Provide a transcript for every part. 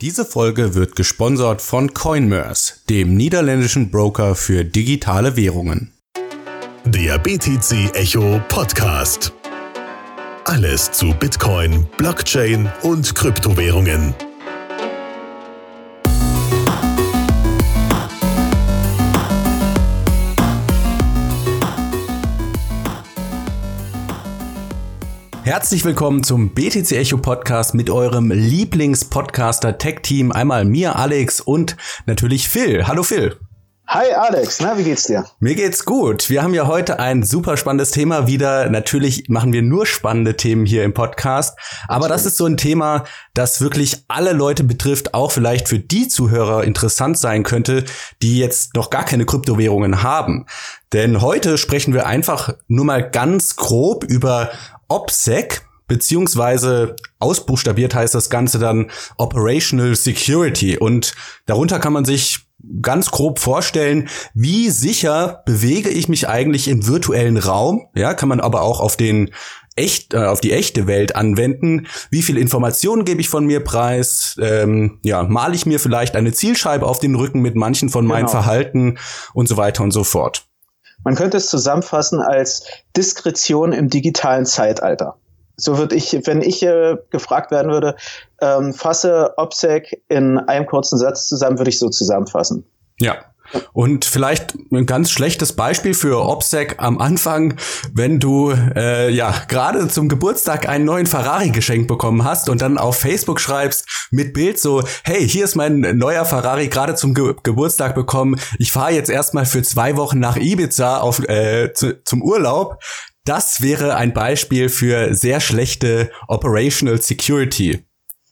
Diese Folge wird gesponsert von Coinmerse, dem niederländischen Broker für digitale Währungen. Der BTC Echo Podcast. Alles zu Bitcoin, Blockchain und Kryptowährungen. Herzlich willkommen zum BTC Echo Podcast mit eurem Lieblingspodcaster Tech Team. Einmal mir, Alex und natürlich Phil. Hallo Phil. Hi Alex, na, wie geht's dir? Mir geht's gut. Wir haben ja heute ein super spannendes Thema wieder. Natürlich machen wir nur spannende Themen hier im Podcast, aber das ist so ein Thema, das wirklich alle Leute betrifft, auch vielleicht für die Zuhörer interessant sein könnte, die jetzt noch gar keine Kryptowährungen haben. Denn heute sprechen wir einfach nur mal ganz grob über OPSEC, beziehungsweise ausbuchstabiert heißt das Ganze dann Operational Security. Und darunter kann man sich ganz grob vorstellen, wie sicher bewege ich mich eigentlich im virtuellen Raum? Ja, kann man aber auch auf den echt äh, auf die echte Welt anwenden. Wie viel Informationen gebe ich von mir preis? Ähm, ja, male ich mir vielleicht eine Zielscheibe auf den Rücken mit manchen von meinen genau. Verhalten und so weiter und so fort. Man könnte es zusammenfassen als Diskretion im digitalen Zeitalter. So würde ich, wenn ich äh, gefragt werden würde, ähm, fasse OPSEC in einem kurzen Satz zusammen, würde ich so zusammenfassen. Ja, und vielleicht ein ganz schlechtes Beispiel für OPSEC am Anfang, wenn du äh, ja gerade zum Geburtstag einen neuen Ferrari geschenkt bekommen hast und dann auf Facebook schreibst mit Bild so, hey, hier ist mein neuer Ferrari gerade zum Ge Geburtstag bekommen. Ich fahre jetzt erstmal für zwei Wochen nach Ibiza auf, äh, zu, zum Urlaub. Das wäre ein Beispiel für sehr schlechte Operational Security.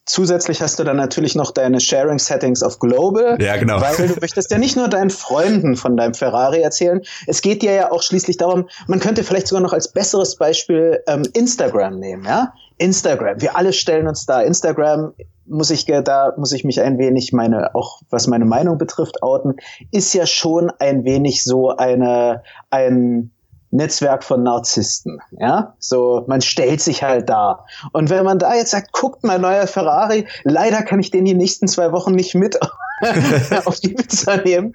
Zusätzlich hast du dann natürlich noch deine Sharing Settings auf Global. Ja, genau. Weil du möchtest ja nicht nur deinen Freunden von deinem Ferrari erzählen. Es geht dir ja auch schließlich darum, man könnte vielleicht sogar noch als besseres Beispiel ähm, Instagram nehmen, ja? Instagram. Wir alle stellen uns da. Instagram muss ich da muss ich mich ein wenig meine auch was meine Meinung betrifft outen ist ja schon ein wenig so eine ein Netzwerk von Narzissten. Ja, so man stellt sich halt da. Und wenn man da jetzt sagt, guckt mal neuer Ferrari, leider kann ich den die nächsten zwei Wochen nicht mit auf die Pizza nehmen,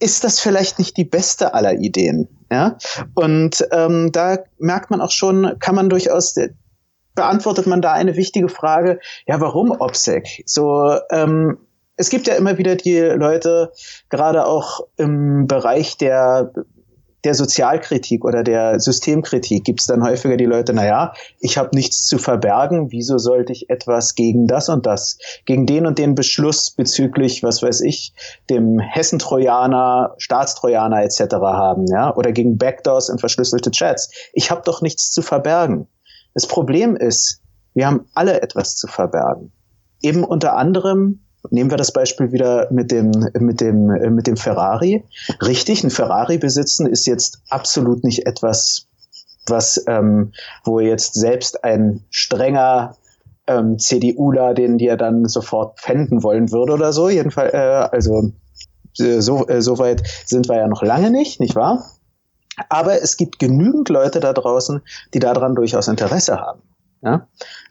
ist das vielleicht nicht die beste aller Ideen. Ja, und ähm, da merkt man auch schon, kann man durchaus beantwortet man da eine wichtige Frage. Ja, warum OPSEC? So ähm, es gibt ja immer wieder die Leute, gerade auch im Bereich der der Sozialkritik oder der Systemkritik gibt es dann häufiger die Leute, naja, ich habe nichts zu verbergen, wieso sollte ich etwas gegen das und das, gegen den und den Beschluss bezüglich, was weiß ich, dem Hessentrojaner, Staatstrojaner etc. haben, ja, oder gegen Backdoors und verschlüsselte Chats. Ich habe doch nichts zu verbergen. Das Problem ist, wir haben alle etwas zu verbergen. Eben unter anderem Nehmen wir das Beispiel wieder mit dem, mit dem, mit dem Ferrari. Richtig, ein Ferrari besitzen ist jetzt absolut nicht etwas, was, ähm, wo jetzt selbst ein strenger ähm, CDUler den dir dann sofort pfänden wollen würde oder so. Jedenfalls, äh, also äh, so, äh, so weit sind wir ja noch lange nicht, nicht wahr? Aber es gibt genügend Leute da draußen, die daran durchaus Interesse haben. Ja?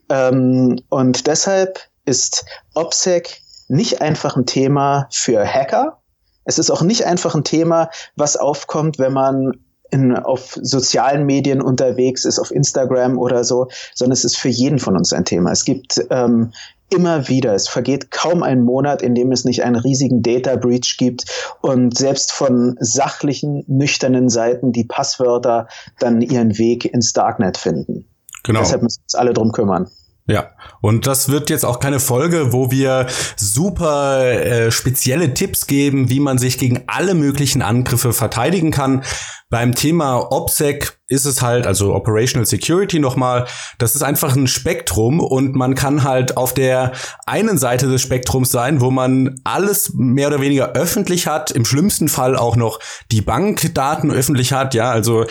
Ähm, und deshalb ist OPSEC nicht einfach ein Thema für Hacker. Es ist auch nicht einfach ein Thema, was aufkommt, wenn man in, auf sozialen Medien unterwegs ist, auf Instagram oder so, sondern es ist für jeden von uns ein Thema. Es gibt ähm, immer wieder, es vergeht kaum ein Monat, in dem es nicht einen riesigen Data Breach gibt und selbst von sachlichen, nüchternen Seiten die Passwörter dann ihren Weg ins Darknet finden. Genau. Deshalb müssen wir uns alle drum kümmern. Ja, und das wird jetzt auch keine Folge, wo wir super äh, spezielle Tipps geben, wie man sich gegen alle möglichen Angriffe verteidigen kann. Beim Thema OPSEC ist es halt, also Operational Security nochmal, das ist einfach ein Spektrum und man kann halt auf der einen Seite des Spektrums sein, wo man alles mehr oder weniger öffentlich hat, im schlimmsten Fall auch noch die Bankdaten öffentlich hat, ja, also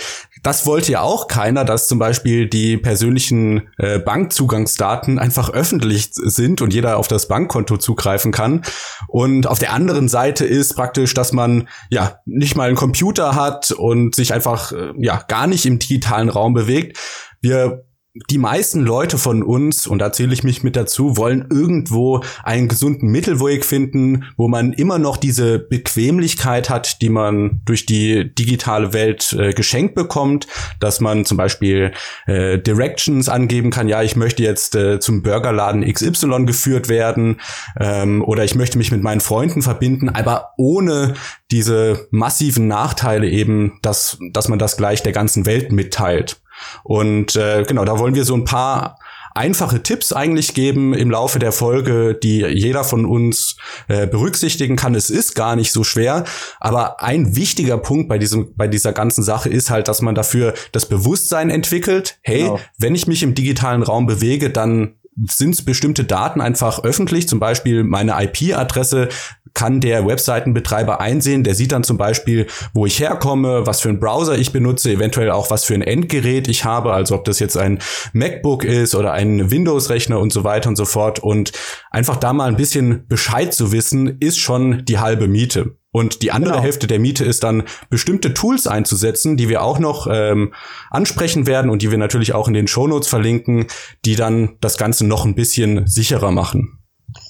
das wollte ja auch keiner, dass zum Beispiel die persönlichen äh, Bankzugangsdaten einfach öffentlich sind und jeder auf das Bankkonto zugreifen kann. Und auf der anderen Seite ist praktisch, dass man ja nicht mal einen Computer hat und sich einfach äh, ja gar nicht im digitalen Raum bewegt. Wir die meisten Leute von uns, und da zähle ich mich mit dazu, wollen irgendwo einen gesunden Mittelweg finden, wo man immer noch diese Bequemlichkeit hat, die man durch die digitale Welt äh, geschenkt bekommt, dass man zum Beispiel äh, Directions angeben kann, ja, ich möchte jetzt äh, zum Burgerladen XY geführt werden ähm, oder ich möchte mich mit meinen Freunden verbinden, aber ohne diese massiven Nachteile eben, dass, dass man das gleich der ganzen Welt mitteilt. Und äh, genau, da wollen wir so ein paar einfache Tipps eigentlich geben im Laufe der Folge, die jeder von uns äh, berücksichtigen kann. Es ist gar nicht so schwer, aber ein wichtiger Punkt bei diesem bei dieser ganzen Sache ist halt, dass man dafür das Bewusstsein entwickelt. Hey, genau. wenn ich mich im digitalen Raum bewege, dann sind bestimmte Daten einfach öffentlich, zum Beispiel meine IP-Adresse kann der Webseitenbetreiber einsehen. Der sieht dann zum Beispiel, wo ich herkomme, was für einen Browser ich benutze, eventuell auch was für ein Endgerät ich habe, also ob das jetzt ein MacBook ist oder ein Windows-Rechner und so weiter und so fort. Und einfach da mal ein bisschen Bescheid zu wissen, ist schon die halbe Miete. Und die andere genau. Hälfte der Miete ist dann bestimmte Tools einzusetzen, die wir auch noch ähm, ansprechen werden und die wir natürlich auch in den Shownotes verlinken, die dann das Ganze noch ein bisschen sicherer machen.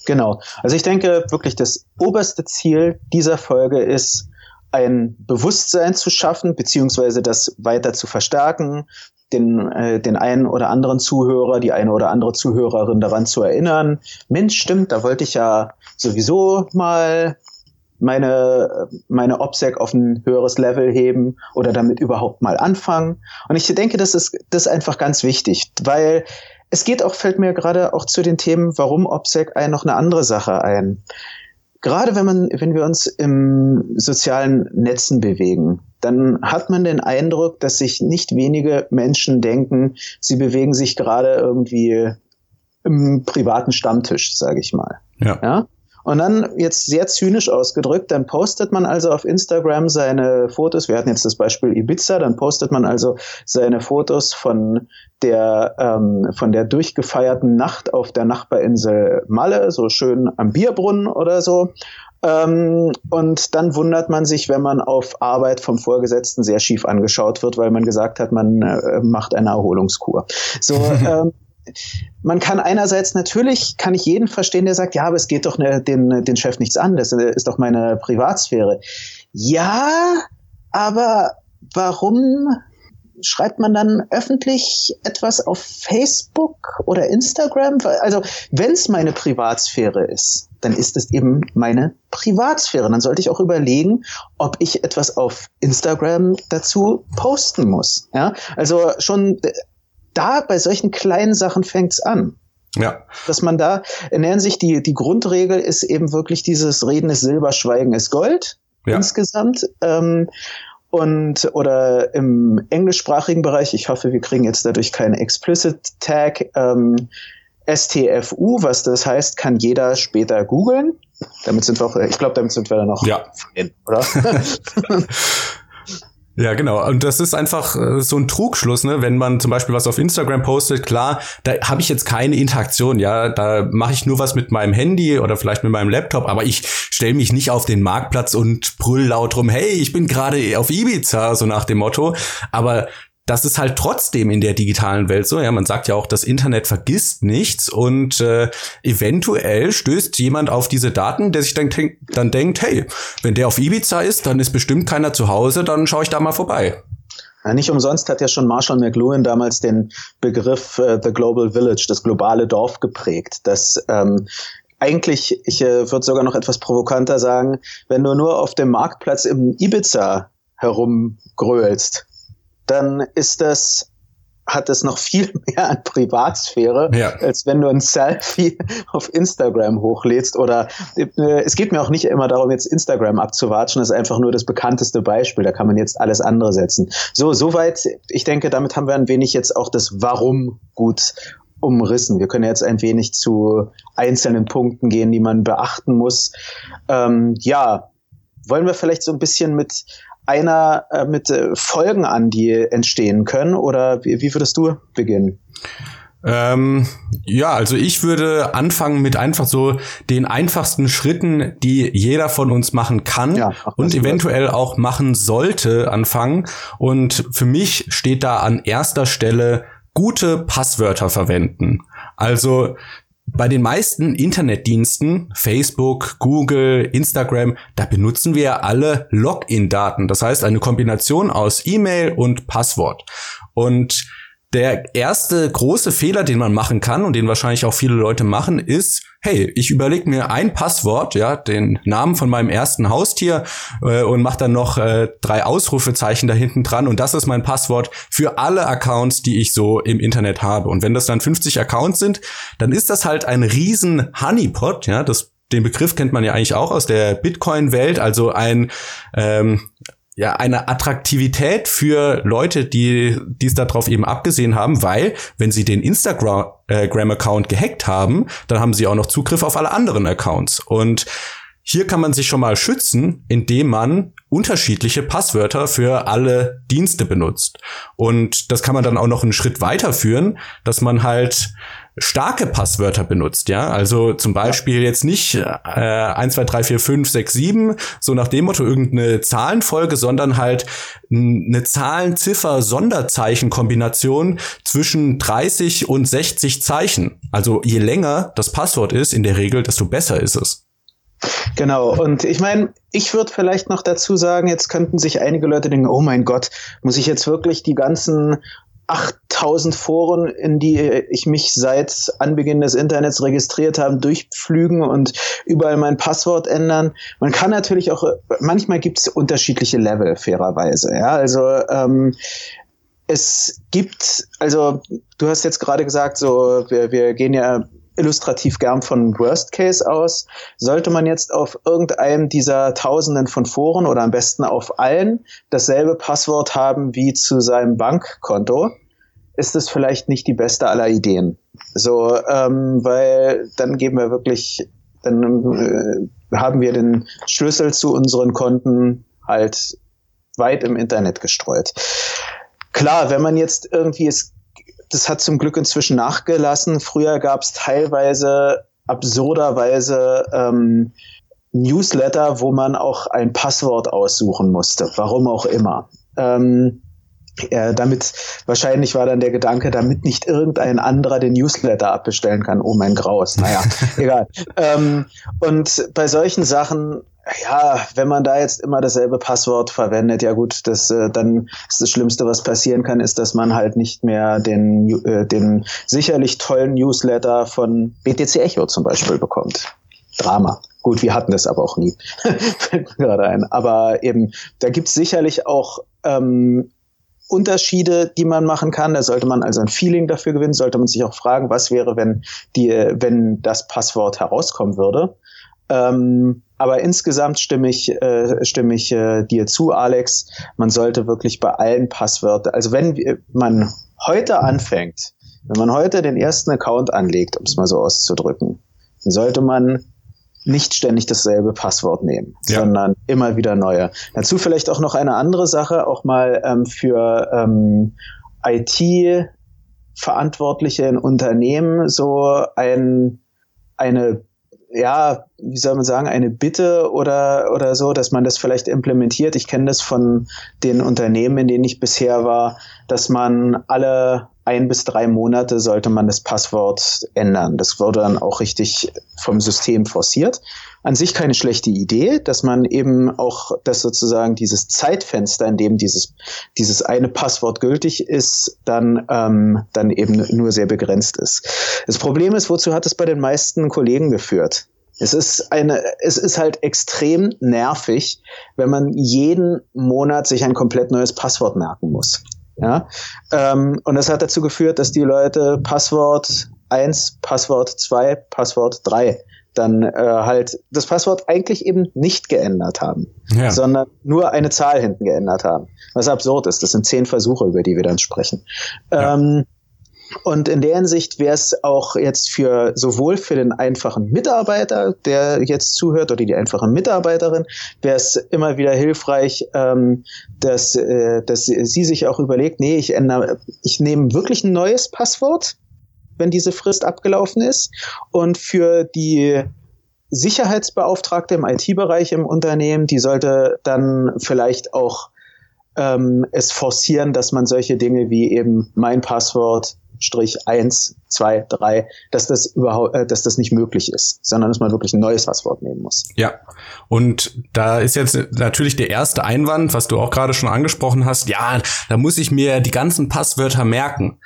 Genau. Also ich denke wirklich, das oberste Ziel dieser Folge ist, ein Bewusstsein zu schaffen, beziehungsweise das weiter zu verstärken, den, äh, den einen oder anderen Zuhörer, die eine oder andere Zuhörerin daran zu erinnern. Mensch, stimmt, da wollte ich ja sowieso mal meine, meine OPSEC auf ein höheres Level heben oder damit überhaupt mal anfangen. Und ich denke, das ist, das ist einfach ganz wichtig, weil es geht auch, fällt mir gerade auch zu den Themen, warum OPSEC ein, noch eine andere Sache ein. Gerade wenn man, wenn wir uns im sozialen Netzen bewegen, dann hat man den Eindruck, dass sich nicht wenige Menschen denken, sie bewegen sich gerade irgendwie im privaten Stammtisch, sage ich mal. Ja. ja? Und dann jetzt sehr zynisch ausgedrückt, dann postet man also auf Instagram seine Fotos. Wir hatten jetzt das Beispiel Ibiza, dann postet man also seine Fotos von der ähm, von der durchgefeierten Nacht auf der Nachbarinsel Malle, so schön am Bierbrunnen oder so. Ähm, und dann wundert man sich, wenn man auf Arbeit vom Vorgesetzten sehr schief angeschaut wird, weil man gesagt hat, man äh, macht eine Erholungskur. So. ähm, man kann einerseits natürlich, kann ich jeden verstehen, der sagt, ja, aber es geht doch ne, den, den Chef nichts an, das ist doch meine Privatsphäre. Ja, aber warum schreibt man dann öffentlich etwas auf Facebook oder Instagram? Also, wenn es meine Privatsphäre ist, dann ist es eben meine Privatsphäre. Dann sollte ich auch überlegen, ob ich etwas auf Instagram dazu posten muss. Ja, also schon da bei solchen kleinen Sachen fängt's an. Ja. Dass man da, in sich die, die Grundregel ist eben wirklich dieses Reden ist Silber, Schweigen ist Gold. Ja. Insgesamt. Ähm, und oder im englischsprachigen Bereich, ich hoffe, wir kriegen jetzt dadurch keinen Explicit Tag, ähm, STFU, was das heißt, kann jeder später googeln. Damit sind wir auch, ich glaube, damit sind wir dann noch ja. in, oder? Ja, genau. Und das ist einfach äh, so ein Trugschluss, ne? Wenn man zum Beispiel was auf Instagram postet, klar, da habe ich jetzt keine Interaktion, ja, da mache ich nur was mit meinem Handy oder vielleicht mit meinem Laptop, aber ich stelle mich nicht auf den Marktplatz und brüll laut rum, hey, ich bin gerade auf Ibiza, so nach dem Motto. Aber das ist halt trotzdem in der digitalen Welt so. Ja, man sagt ja auch, das Internet vergisst nichts und äh, eventuell stößt jemand auf diese Daten, der sich dann, dann denkt, hey, wenn der auf Ibiza ist, dann ist bestimmt keiner zu Hause, dann schaue ich da mal vorbei. Ja, nicht umsonst hat ja schon Marshall McLuhan damals den Begriff äh, The Global Village, das globale Dorf geprägt, das ähm, eigentlich, ich äh, würde sogar noch etwas provokanter sagen, wenn du nur auf dem Marktplatz im Ibiza herumgrölst, dann ist das hat es noch viel mehr an Privatsphäre, ja. als wenn du ein Selfie auf Instagram hochlädst. Oder äh, es geht mir auch nicht immer darum, jetzt Instagram abzuwatschen. Das ist einfach nur das bekannteste Beispiel. Da kann man jetzt alles andere setzen. So, soweit. Ich denke, damit haben wir ein wenig jetzt auch das Warum gut umrissen. Wir können jetzt ein wenig zu einzelnen Punkten gehen, die man beachten muss. Ähm, ja, wollen wir vielleicht so ein bisschen mit einer äh, mit äh, Folgen an, die entstehen können? Oder wie, wie würdest du beginnen? Ähm, ja, also ich würde anfangen mit einfach so den einfachsten Schritten, die jeder von uns machen kann ja, und eventuell auch machen sollte, anfangen. Und für mich steht da an erster Stelle gute Passwörter verwenden. Also bei den meisten Internetdiensten, Facebook, Google, Instagram, da benutzen wir alle Login-Daten. Das heißt eine Kombination aus E-Mail und Passwort. Und der erste große Fehler, den man machen kann und den wahrscheinlich auch viele Leute machen, ist, hey, ich überlege mir ein Passwort, ja, den Namen von meinem ersten Haustier äh, und mache dann noch äh, drei Ausrufezeichen da hinten dran. Und das ist mein Passwort für alle Accounts, die ich so im Internet habe. Und wenn das dann 50 Accounts sind, dann ist das halt ein riesen Honeypot, ja, das den Begriff kennt man ja eigentlich auch aus der Bitcoin-Welt, also ein ähm, ja eine Attraktivität für Leute, die dies darauf eben abgesehen haben, weil wenn sie den Instagram-Account gehackt haben, dann haben sie auch noch Zugriff auf alle anderen Accounts. Und hier kann man sich schon mal schützen, indem man unterschiedliche Passwörter für alle Dienste benutzt. Und das kann man dann auch noch einen Schritt weiterführen, dass man halt starke Passwörter benutzt, ja. Also zum Beispiel jetzt nicht äh, 1, 2, 3, 4, 5, 6, 7, so nach dem Motto irgendeine Zahlenfolge, sondern halt eine Zahlen-Ziffer-Sonderzeichen-Kombination zwischen 30 und 60 Zeichen. Also je länger das Passwort ist, in der Regel, desto besser ist es. Genau, und ich meine, ich würde vielleicht noch dazu sagen, jetzt könnten sich einige Leute denken, oh mein Gott, muss ich jetzt wirklich die ganzen 8000 Foren, in die ich mich seit Anbeginn des Internets registriert habe, durchpflügen und überall mein Passwort ändern. Man kann natürlich auch, manchmal gibt es unterschiedliche Level, fairerweise. Ja, also ähm, es gibt, also du hast jetzt gerade gesagt, so wir, wir gehen ja illustrativ gern von Worst Case aus. Sollte man jetzt auf irgendeinem dieser Tausenden von Foren oder am besten auf allen dasselbe Passwort haben wie zu seinem Bankkonto, ist es vielleicht nicht die beste aller Ideen. So, ähm, weil dann geben wir wirklich, dann äh, haben wir den Schlüssel zu unseren Konten halt weit im Internet gestreut. Klar, wenn man jetzt irgendwie es das hat zum Glück inzwischen nachgelassen. Früher gab es teilweise absurderweise ähm, Newsletter, wo man auch ein Passwort aussuchen musste, warum auch immer. Ähm, äh, damit wahrscheinlich war dann der Gedanke, damit nicht irgendein anderer den Newsletter abbestellen kann. Oh mein Graus. Naja, egal. Ähm, und bei solchen Sachen ja, wenn man da jetzt immer dasselbe Passwort verwendet, ja gut, das äh, dann ist das Schlimmste, was passieren kann, ist, dass man halt nicht mehr den, äh, den sicherlich tollen Newsletter von BTC Echo zum Beispiel bekommt. Drama. Gut, wir hatten das aber auch nie. gerade ein. Aber eben, da gibt's sicherlich auch ähm, Unterschiede, die man machen kann. Da sollte man also ein Feeling dafür gewinnen, sollte man sich auch fragen, was wäre, wenn die, wenn das Passwort herauskommen würde. Ähm, aber insgesamt stimme ich, äh, stimme ich äh, dir zu, Alex. Man sollte wirklich bei allen Passwörtern, also wenn man heute anfängt, wenn man heute den ersten Account anlegt, um es mal so auszudrücken, dann sollte man nicht ständig dasselbe Passwort nehmen, ja. sondern immer wieder neue. Dazu vielleicht auch noch eine andere Sache, auch mal ähm, für ähm, IT-Verantwortliche in Unternehmen so ein, eine ja, wie soll man sagen, eine Bitte oder, oder so, dass man das vielleicht implementiert. Ich kenne das von den Unternehmen, in denen ich bisher war, dass man alle ein bis drei Monate sollte man das Passwort ändern. Das wurde dann auch richtig vom System forciert. An sich keine schlechte Idee, dass man eben auch das sozusagen dieses Zeitfenster, in dem dieses, dieses eine Passwort gültig ist, dann, ähm, dann eben nur sehr begrenzt ist. Das Problem ist, wozu hat es bei den meisten Kollegen geführt? Es ist eine, es ist halt extrem nervig, wenn man jeden Monat sich ein komplett neues Passwort merken muss. Ja, ähm, und das hat dazu geführt, dass die Leute Passwort 1, Passwort 2, Passwort 3 dann äh, halt das Passwort eigentlich eben nicht geändert haben, ja. sondern nur eine Zahl hinten geändert haben. Was absurd ist. Das sind zehn Versuche, über die wir dann sprechen. Ja. Ähm, und in der Hinsicht wäre es auch jetzt für sowohl für den einfachen Mitarbeiter, der jetzt zuhört, oder die einfache Mitarbeiterin, wäre es immer wieder hilfreich, ähm, dass, äh, dass sie sich auch überlegt, nee, ich ändere, ich nehme wirklich ein neues Passwort, wenn diese Frist abgelaufen ist. Und für die Sicherheitsbeauftragte im IT-Bereich im Unternehmen, die sollte dann vielleicht auch ähm, es forcieren, dass man solche Dinge wie eben mein Passwort Strich eins, zwei, drei, dass das überhaupt, äh, dass das nicht möglich ist, sondern dass man wirklich ein neues Passwort nehmen muss. Ja. Und da ist jetzt natürlich der erste Einwand, was du auch gerade schon angesprochen hast. Ja, da muss ich mir die ganzen Passwörter merken.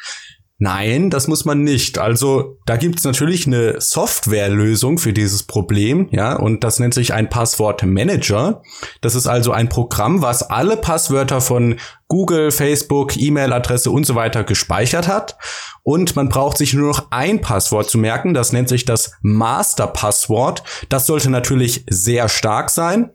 Nein, das muss man nicht. Also da gibt's natürlich eine Softwarelösung für dieses Problem, ja, und das nennt sich ein Passwortmanager. Das ist also ein Programm, was alle Passwörter von Google, Facebook, E-Mail-Adresse und so weiter gespeichert hat. Und man braucht sich nur noch ein Passwort zu merken. Das nennt sich das Master-Passwort. Das sollte natürlich sehr stark sein.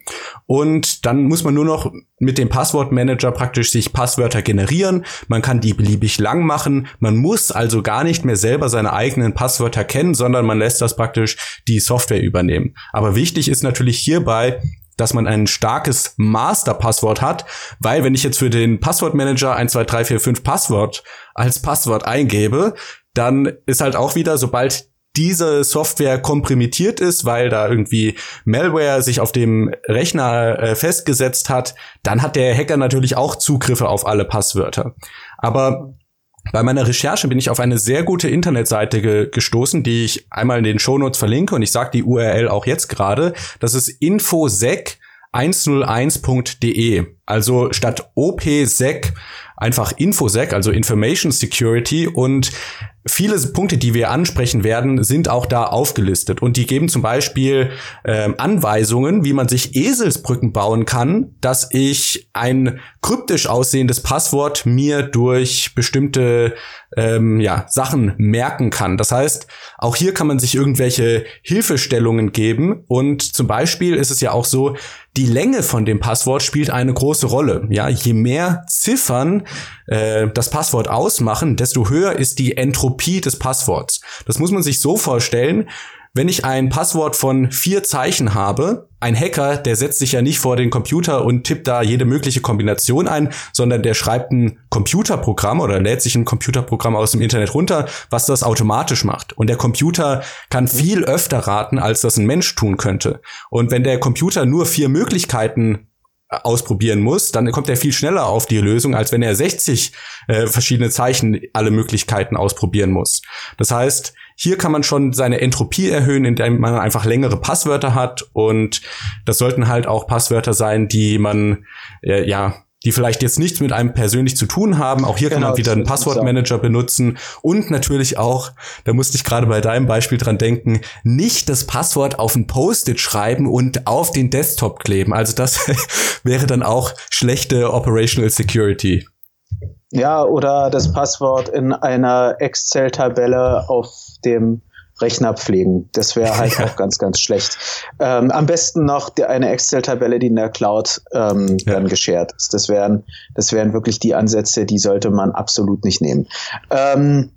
Und dann muss man nur noch mit dem Passwortmanager praktisch sich Passwörter generieren. Man kann die beliebig lang machen. Man muss also gar nicht mehr selber seine eigenen Passwörter kennen, sondern man lässt das praktisch die Software übernehmen. Aber wichtig ist natürlich hierbei, dass man ein starkes Master-Passwort hat, weil wenn ich jetzt für den Passwortmanager 1, 2, 3, 4, 5 Passwort als Passwort eingebe, dann ist halt auch wieder, sobald diese Software komprimiert ist, weil da irgendwie Malware sich auf dem Rechner äh, festgesetzt hat, dann hat der Hacker natürlich auch Zugriffe auf alle Passwörter. Aber bei meiner Recherche bin ich auf eine sehr gute Internetseite ge gestoßen, die ich einmal in den Shownotes verlinke und ich sage die URL auch jetzt gerade. Das ist infosec 101.de. Also statt OPSec einfach Infosec, also Information Security und viele Punkte, die wir ansprechen werden, sind auch da aufgelistet. Und die geben zum Beispiel äh, Anweisungen, wie man sich Eselsbrücken bauen kann, dass ich ein kryptisch aussehendes Passwort mir durch bestimmte ähm, ja, Sachen merken kann. Das heißt, auch hier kann man sich irgendwelche Hilfestellungen geben. Und zum Beispiel ist es ja auch so, die Länge von dem Passwort spielt eine große Rolle. Ja, je mehr Ziffern äh, das Passwort ausmachen, desto höher ist die Entropie des Passworts. Das muss man sich so vorstellen, wenn ich ein Passwort von vier Zeichen habe, ein Hacker, der setzt sich ja nicht vor den Computer und tippt da jede mögliche Kombination ein, sondern der schreibt ein Computerprogramm oder lädt sich ein Computerprogramm aus dem Internet runter, was das automatisch macht. Und der Computer kann viel öfter raten, als das ein Mensch tun könnte. Und wenn der Computer nur vier Möglichkeiten ausprobieren muss, dann kommt er viel schneller auf die Lösung, als wenn er 60 äh, verschiedene Zeichen alle Möglichkeiten ausprobieren muss. Das heißt, hier kann man schon seine Entropie erhöhen, indem man einfach längere Passwörter hat und das sollten halt auch Passwörter sein, die man äh, ja die vielleicht jetzt nichts mit einem persönlich zu tun haben. Auch hier genau, kann man wieder einen Passwortmanager benutzen und natürlich auch, da musste ich gerade bei deinem Beispiel dran denken, nicht das Passwort auf ein Post-it schreiben und auf den Desktop kleben. Also das wäre dann auch schlechte Operational Security. Ja, oder das Passwort in einer Excel-Tabelle auf dem Rechner pflegen. Das wäre halt ja. auch ganz, ganz schlecht. Ähm, am besten noch die, eine Excel-Tabelle, die in der Cloud ähm, ja. dann geshared ist. Das wären, das wären wirklich die Ansätze, die sollte man absolut nicht nehmen. Ähm,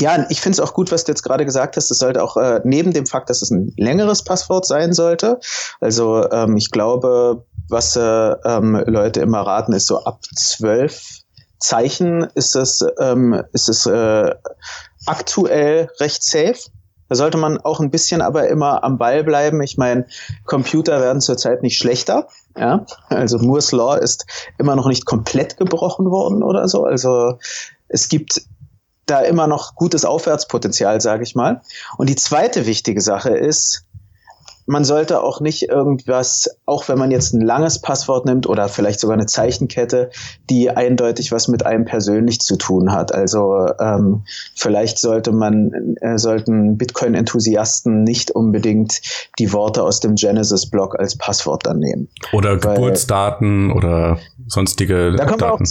ja, ich finde es auch gut, was du jetzt gerade gesagt hast. Es sollte auch äh, neben dem Fakt, dass es ein längeres Passwort sein sollte. Also ähm, ich glaube, was äh, ähm, Leute immer raten, ist so ab zwölf Zeichen ist es, ähm, ist es äh, aktuell recht safe. Da sollte man auch ein bisschen aber immer am Ball bleiben. Ich meine, Computer werden zurzeit nicht schlechter. Ja, also Moore's Law ist immer noch nicht komplett gebrochen worden oder so. Also es gibt da immer noch gutes Aufwärtspotenzial, sage ich mal. Und die zweite wichtige Sache ist, man sollte auch nicht irgendwas, auch wenn man jetzt ein langes Passwort nimmt oder vielleicht sogar eine Zeichenkette, die eindeutig was mit einem persönlich zu tun hat. Also ähm, vielleicht sollte man, äh, sollten Bitcoin-Enthusiasten nicht unbedingt die Worte aus dem Genesis-Blog als Passwort dann nehmen. Oder Geburtsdaten oder sonstige da Daten. Auch,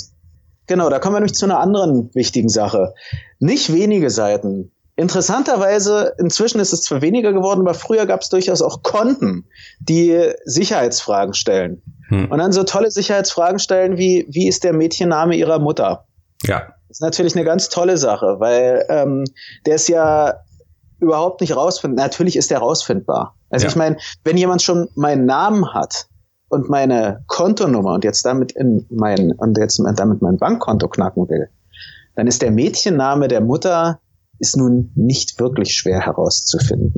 genau, da kommen wir nämlich zu einer anderen wichtigen Sache. Nicht wenige Seiten Interessanterweise, inzwischen ist es zwar weniger geworden, aber früher gab es durchaus auch Konten, die Sicherheitsfragen stellen. Hm. Und dann so tolle Sicherheitsfragen stellen wie, wie ist der Mädchenname ihrer Mutter? Ja. Das ist natürlich eine ganz tolle Sache, weil ähm, der ist ja überhaupt nicht rausfindbar. Natürlich ist der rausfindbar. Also ja. ich meine, wenn jemand schon meinen Namen hat und meine Kontonummer und jetzt damit in mein und jetzt damit mein Bankkonto knacken will, dann ist der Mädchenname der Mutter ist nun nicht wirklich schwer herauszufinden.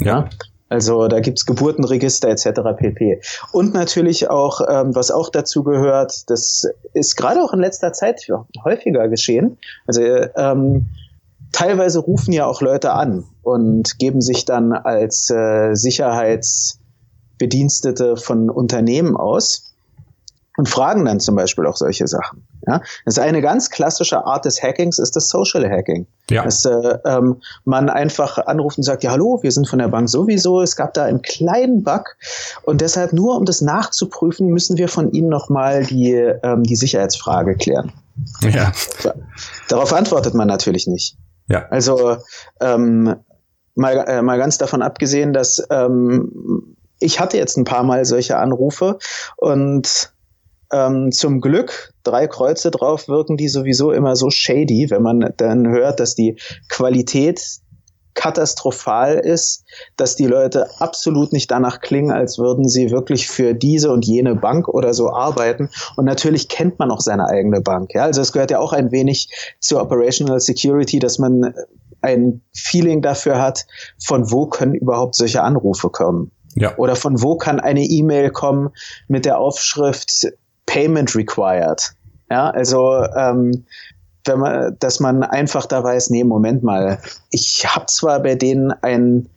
Ja. Also da gibt's Geburtenregister etc. pp. Und natürlich auch, ähm, was auch dazu gehört, das ist gerade auch in letzter Zeit häufiger geschehen. Also ähm, teilweise rufen ja auch Leute an und geben sich dann als äh, Sicherheitsbedienstete von Unternehmen aus und fragen dann zum Beispiel auch solche Sachen. Ja, das ist eine ganz klassische Art des Hackings, ist das Social Hacking. Ja. Dass äh, ähm, man einfach anruft und sagt, ja hallo, wir sind von der Bank sowieso, es gab da einen kleinen Bug und deshalb nur, um das nachzuprüfen, müssen wir von Ihnen nochmal die, ähm, die Sicherheitsfrage klären. Ja. Darauf antwortet man natürlich nicht. Ja. Also ähm, mal, äh, mal ganz davon abgesehen, dass ähm, ich hatte jetzt ein paar Mal solche Anrufe und ähm, zum Glück drei Kreuze drauf wirken die sowieso immer so shady, wenn man dann hört, dass die Qualität katastrophal ist, dass die Leute absolut nicht danach klingen, als würden sie wirklich für diese und jene Bank oder so arbeiten. Und natürlich kennt man auch seine eigene Bank. Ja? Also es gehört ja auch ein wenig zur Operational Security, dass man ein Feeling dafür hat, von wo können überhaupt solche Anrufe kommen. Ja. Oder von wo kann eine E-Mail kommen mit der Aufschrift Payment required. Ja, also ähm, wenn man, dass man einfach da weiß, nee, Moment mal, ich habe zwar bei denen ein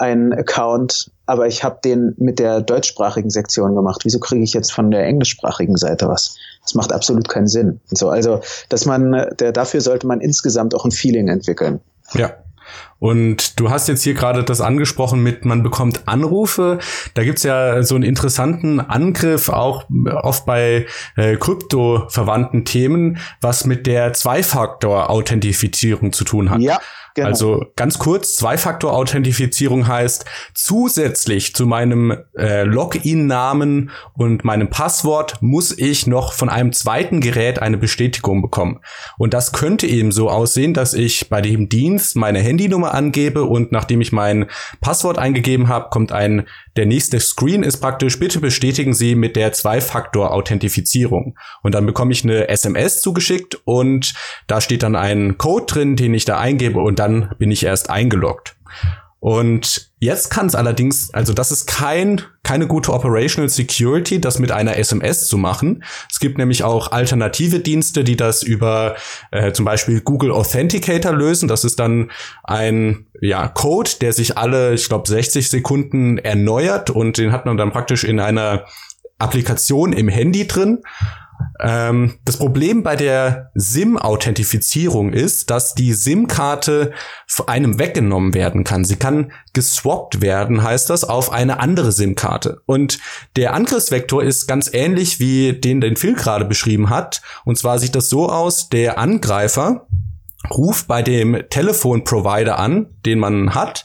einen Account, aber ich habe den mit der deutschsprachigen Sektion gemacht. Wieso kriege ich jetzt von der englischsprachigen Seite was? Das macht absolut keinen Sinn. so, also, dass man, der, dafür sollte man insgesamt auch ein Feeling entwickeln. Ja, und du hast jetzt hier gerade das angesprochen mit, man bekommt Anrufe. Da gibt's ja so einen interessanten Angriff, auch oft bei äh, krypto-verwandten Themen, was mit der Zwei-Faktor-Authentifizierung zu tun hat. Ja. Genau. Also ganz kurz, Zwei-Faktor-Authentifizierung heißt, zusätzlich zu meinem äh, Login-Namen und meinem Passwort muss ich noch von einem zweiten Gerät eine Bestätigung bekommen. Und das könnte eben so aussehen, dass ich bei dem Dienst meine Handynummer angebe und nachdem ich mein Passwort eingegeben habe, kommt ein der nächste Screen ist praktisch, bitte bestätigen Sie mit der Zwei-Faktor-Authentifizierung. Und dann bekomme ich eine SMS zugeschickt und da steht dann ein Code drin, den ich da eingebe und dann bin ich erst eingeloggt. Und jetzt kann es allerdings, also das ist kein, keine gute Operational Security, das mit einer SMS zu machen. Es gibt nämlich auch alternative Dienste, die das über äh, zum Beispiel Google Authenticator lösen. Das ist dann ein ja, Code, der sich alle, ich glaube, 60 Sekunden erneuert und den hat man dann praktisch in einer Applikation im Handy drin. Ähm, das Problem bei der SIM-Authentifizierung ist, dass die SIM-Karte einem weggenommen werden kann. Sie kann geswappt werden, heißt das, auf eine andere SIM-Karte. Und der Angriffsvektor ist ganz ähnlich wie den, den Phil gerade beschrieben hat. Und zwar sieht das so aus, der Angreifer ruft bei dem Telefonprovider an, den man hat,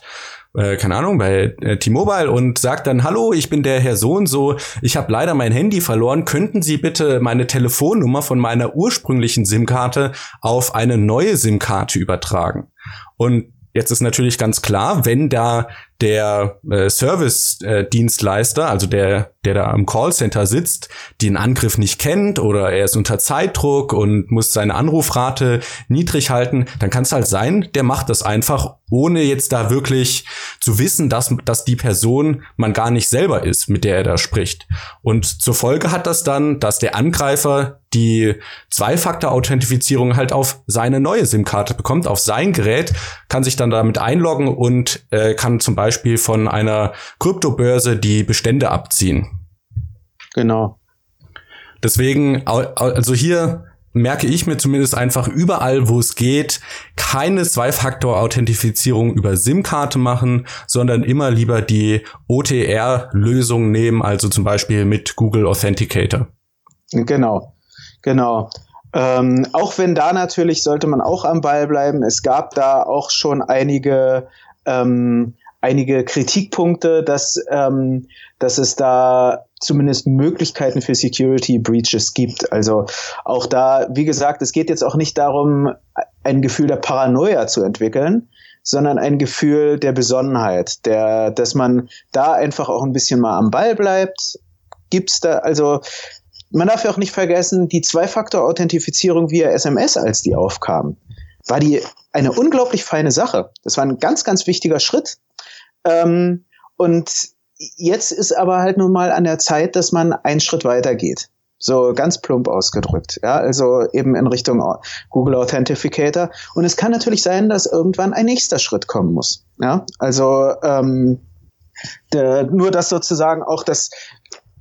äh, keine Ahnung, bei äh, T-Mobile und sagt dann, hallo, ich bin der Herr so und so, ich habe leider mein Handy verloren, könnten Sie bitte meine Telefonnummer von meiner ursprünglichen SIM-Karte auf eine neue SIM-Karte übertragen? Und Jetzt ist natürlich ganz klar, wenn da der äh, Service-Dienstleister, also der, der da am Callcenter sitzt, den Angriff nicht kennt oder er ist unter Zeitdruck und muss seine Anrufrate niedrig halten, dann kann es halt sein, der macht das einfach, ohne jetzt da wirklich zu wissen, dass, dass die Person man gar nicht selber ist, mit der er da spricht. Und zur Folge hat das dann, dass der Angreifer die Zwei-Faktor-Authentifizierung halt auf seine neue SIM-Karte bekommt, auf sein Gerät, kann sich dann damit einloggen und äh, kann zum Beispiel von einer Kryptobörse die Bestände abziehen. Genau. Deswegen, also hier merke ich mir zumindest einfach überall, wo es geht, keine Zwei-Faktor-Authentifizierung über SIM-Karte machen, sondern immer lieber die OTR-Lösung nehmen, also zum Beispiel mit Google Authenticator. Genau. Genau. Ähm, auch wenn da natürlich sollte man auch am Ball bleiben. Es gab da auch schon einige ähm, einige Kritikpunkte, dass ähm, dass es da zumindest Möglichkeiten für Security Breaches gibt. Also auch da, wie gesagt, es geht jetzt auch nicht darum, ein Gefühl der Paranoia zu entwickeln, sondern ein Gefühl der Besonnenheit, der, dass man da einfach auch ein bisschen mal am Ball bleibt. Gibt's da, also man darf ja auch nicht vergessen, die Zwei-Faktor-Authentifizierung via SMS, als die aufkam, war die eine unglaublich feine Sache. Das war ein ganz, ganz wichtiger Schritt. Ähm, Und jetzt ist aber halt nun mal an der Zeit, dass man einen Schritt weiter geht. So ganz plump ausgedrückt. Ja, also eben in Richtung Google Authenticator. Und es kann natürlich sein, dass irgendwann ein nächster Schritt kommen muss. Ja, also ähm, der, nur das sozusagen auch das,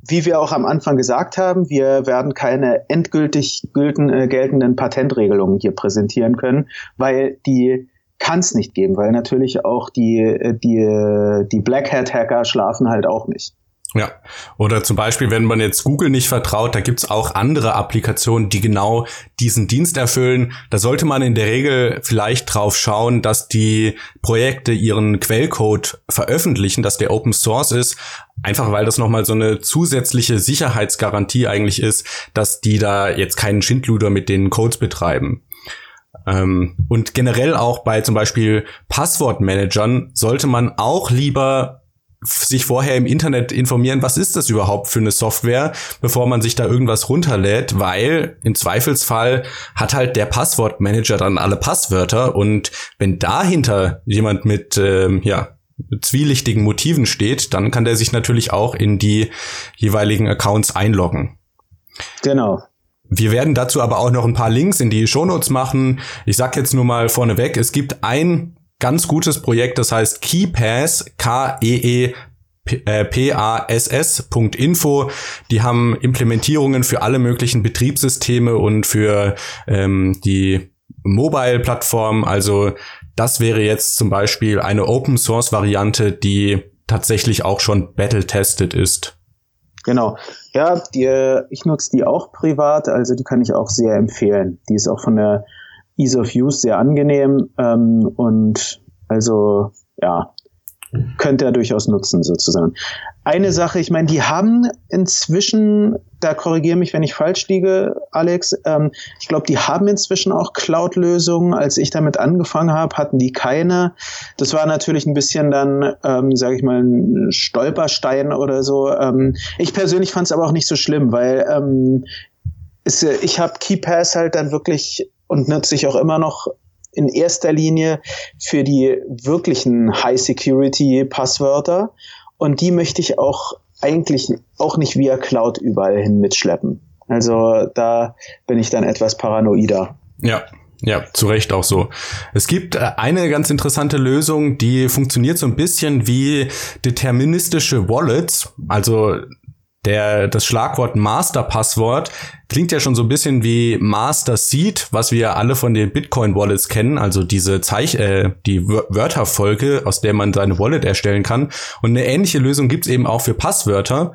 wie wir auch am Anfang gesagt haben, wir werden keine endgültig gülten, äh, geltenden Patentregelungen hier präsentieren können, weil die kann es nicht geben, weil natürlich auch die, äh, die, die Black Hat Hacker schlafen halt auch nicht. Ja, oder zum Beispiel, wenn man jetzt Google nicht vertraut, da gibt's auch andere Applikationen, die genau diesen Dienst erfüllen. Da sollte man in der Regel vielleicht drauf schauen, dass die Projekte ihren Quellcode veröffentlichen, dass der Open Source ist, einfach weil das nochmal so eine zusätzliche Sicherheitsgarantie eigentlich ist, dass die da jetzt keinen Schindluder mit den Codes betreiben. Ähm, und generell auch bei zum Beispiel Passwortmanagern sollte man auch lieber sich vorher im Internet informieren, was ist das überhaupt für eine Software, bevor man sich da irgendwas runterlädt, weil im Zweifelsfall hat halt der Passwortmanager dann alle Passwörter und wenn dahinter jemand mit ähm, ja zwielichtigen Motiven steht, dann kann der sich natürlich auch in die jeweiligen Accounts einloggen. Genau. Wir werden dazu aber auch noch ein paar Links in die Shownotes machen. Ich sag jetzt nur mal vorneweg, es gibt ein ganz gutes Projekt, das heißt KeyPass, K-E-E pass.info. Die haben Implementierungen für alle möglichen Betriebssysteme und für ähm, die Mobile-Plattform. Also das wäre jetzt zum Beispiel eine Open-Source-Variante, die tatsächlich auch schon battle-tested ist. Genau. Ja, die, ich nutze die auch privat, also die kann ich auch sehr empfehlen. Die ist auch von der Ease of Use sehr angenehm ähm, und also ja, könnte er durchaus nutzen sozusagen. Eine Sache, ich meine, die haben inzwischen, da korrigiere mich, wenn ich falsch liege, Alex, ähm, ich glaube, die haben inzwischen auch Cloud-Lösungen. Als ich damit angefangen habe, hatten die keine. Das war natürlich ein bisschen dann, ähm, sage ich mal, ein Stolperstein oder so. Ähm, ich persönlich fand es aber auch nicht so schlimm, weil ähm, ist, ich habe KeyPass halt dann wirklich und nutze ich auch immer noch in erster Linie für die wirklichen High-Security-Passwörter. Und die möchte ich auch eigentlich auch nicht via Cloud überall hin mitschleppen. Also da bin ich dann etwas paranoider. Ja, ja, zu Recht auch so. Es gibt äh, eine ganz interessante Lösung, die funktioniert so ein bisschen wie deterministische Wallets. Also der, das Schlagwort Master-Passwort klingt ja schon so ein bisschen wie Master Seed, was wir alle von den Bitcoin-Wallets kennen, also diese Zeich äh, die Wörterfolge, aus der man seine Wallet erstellen kann. Und eine ähnliche Lösung gibt's eben auch für Passwörter.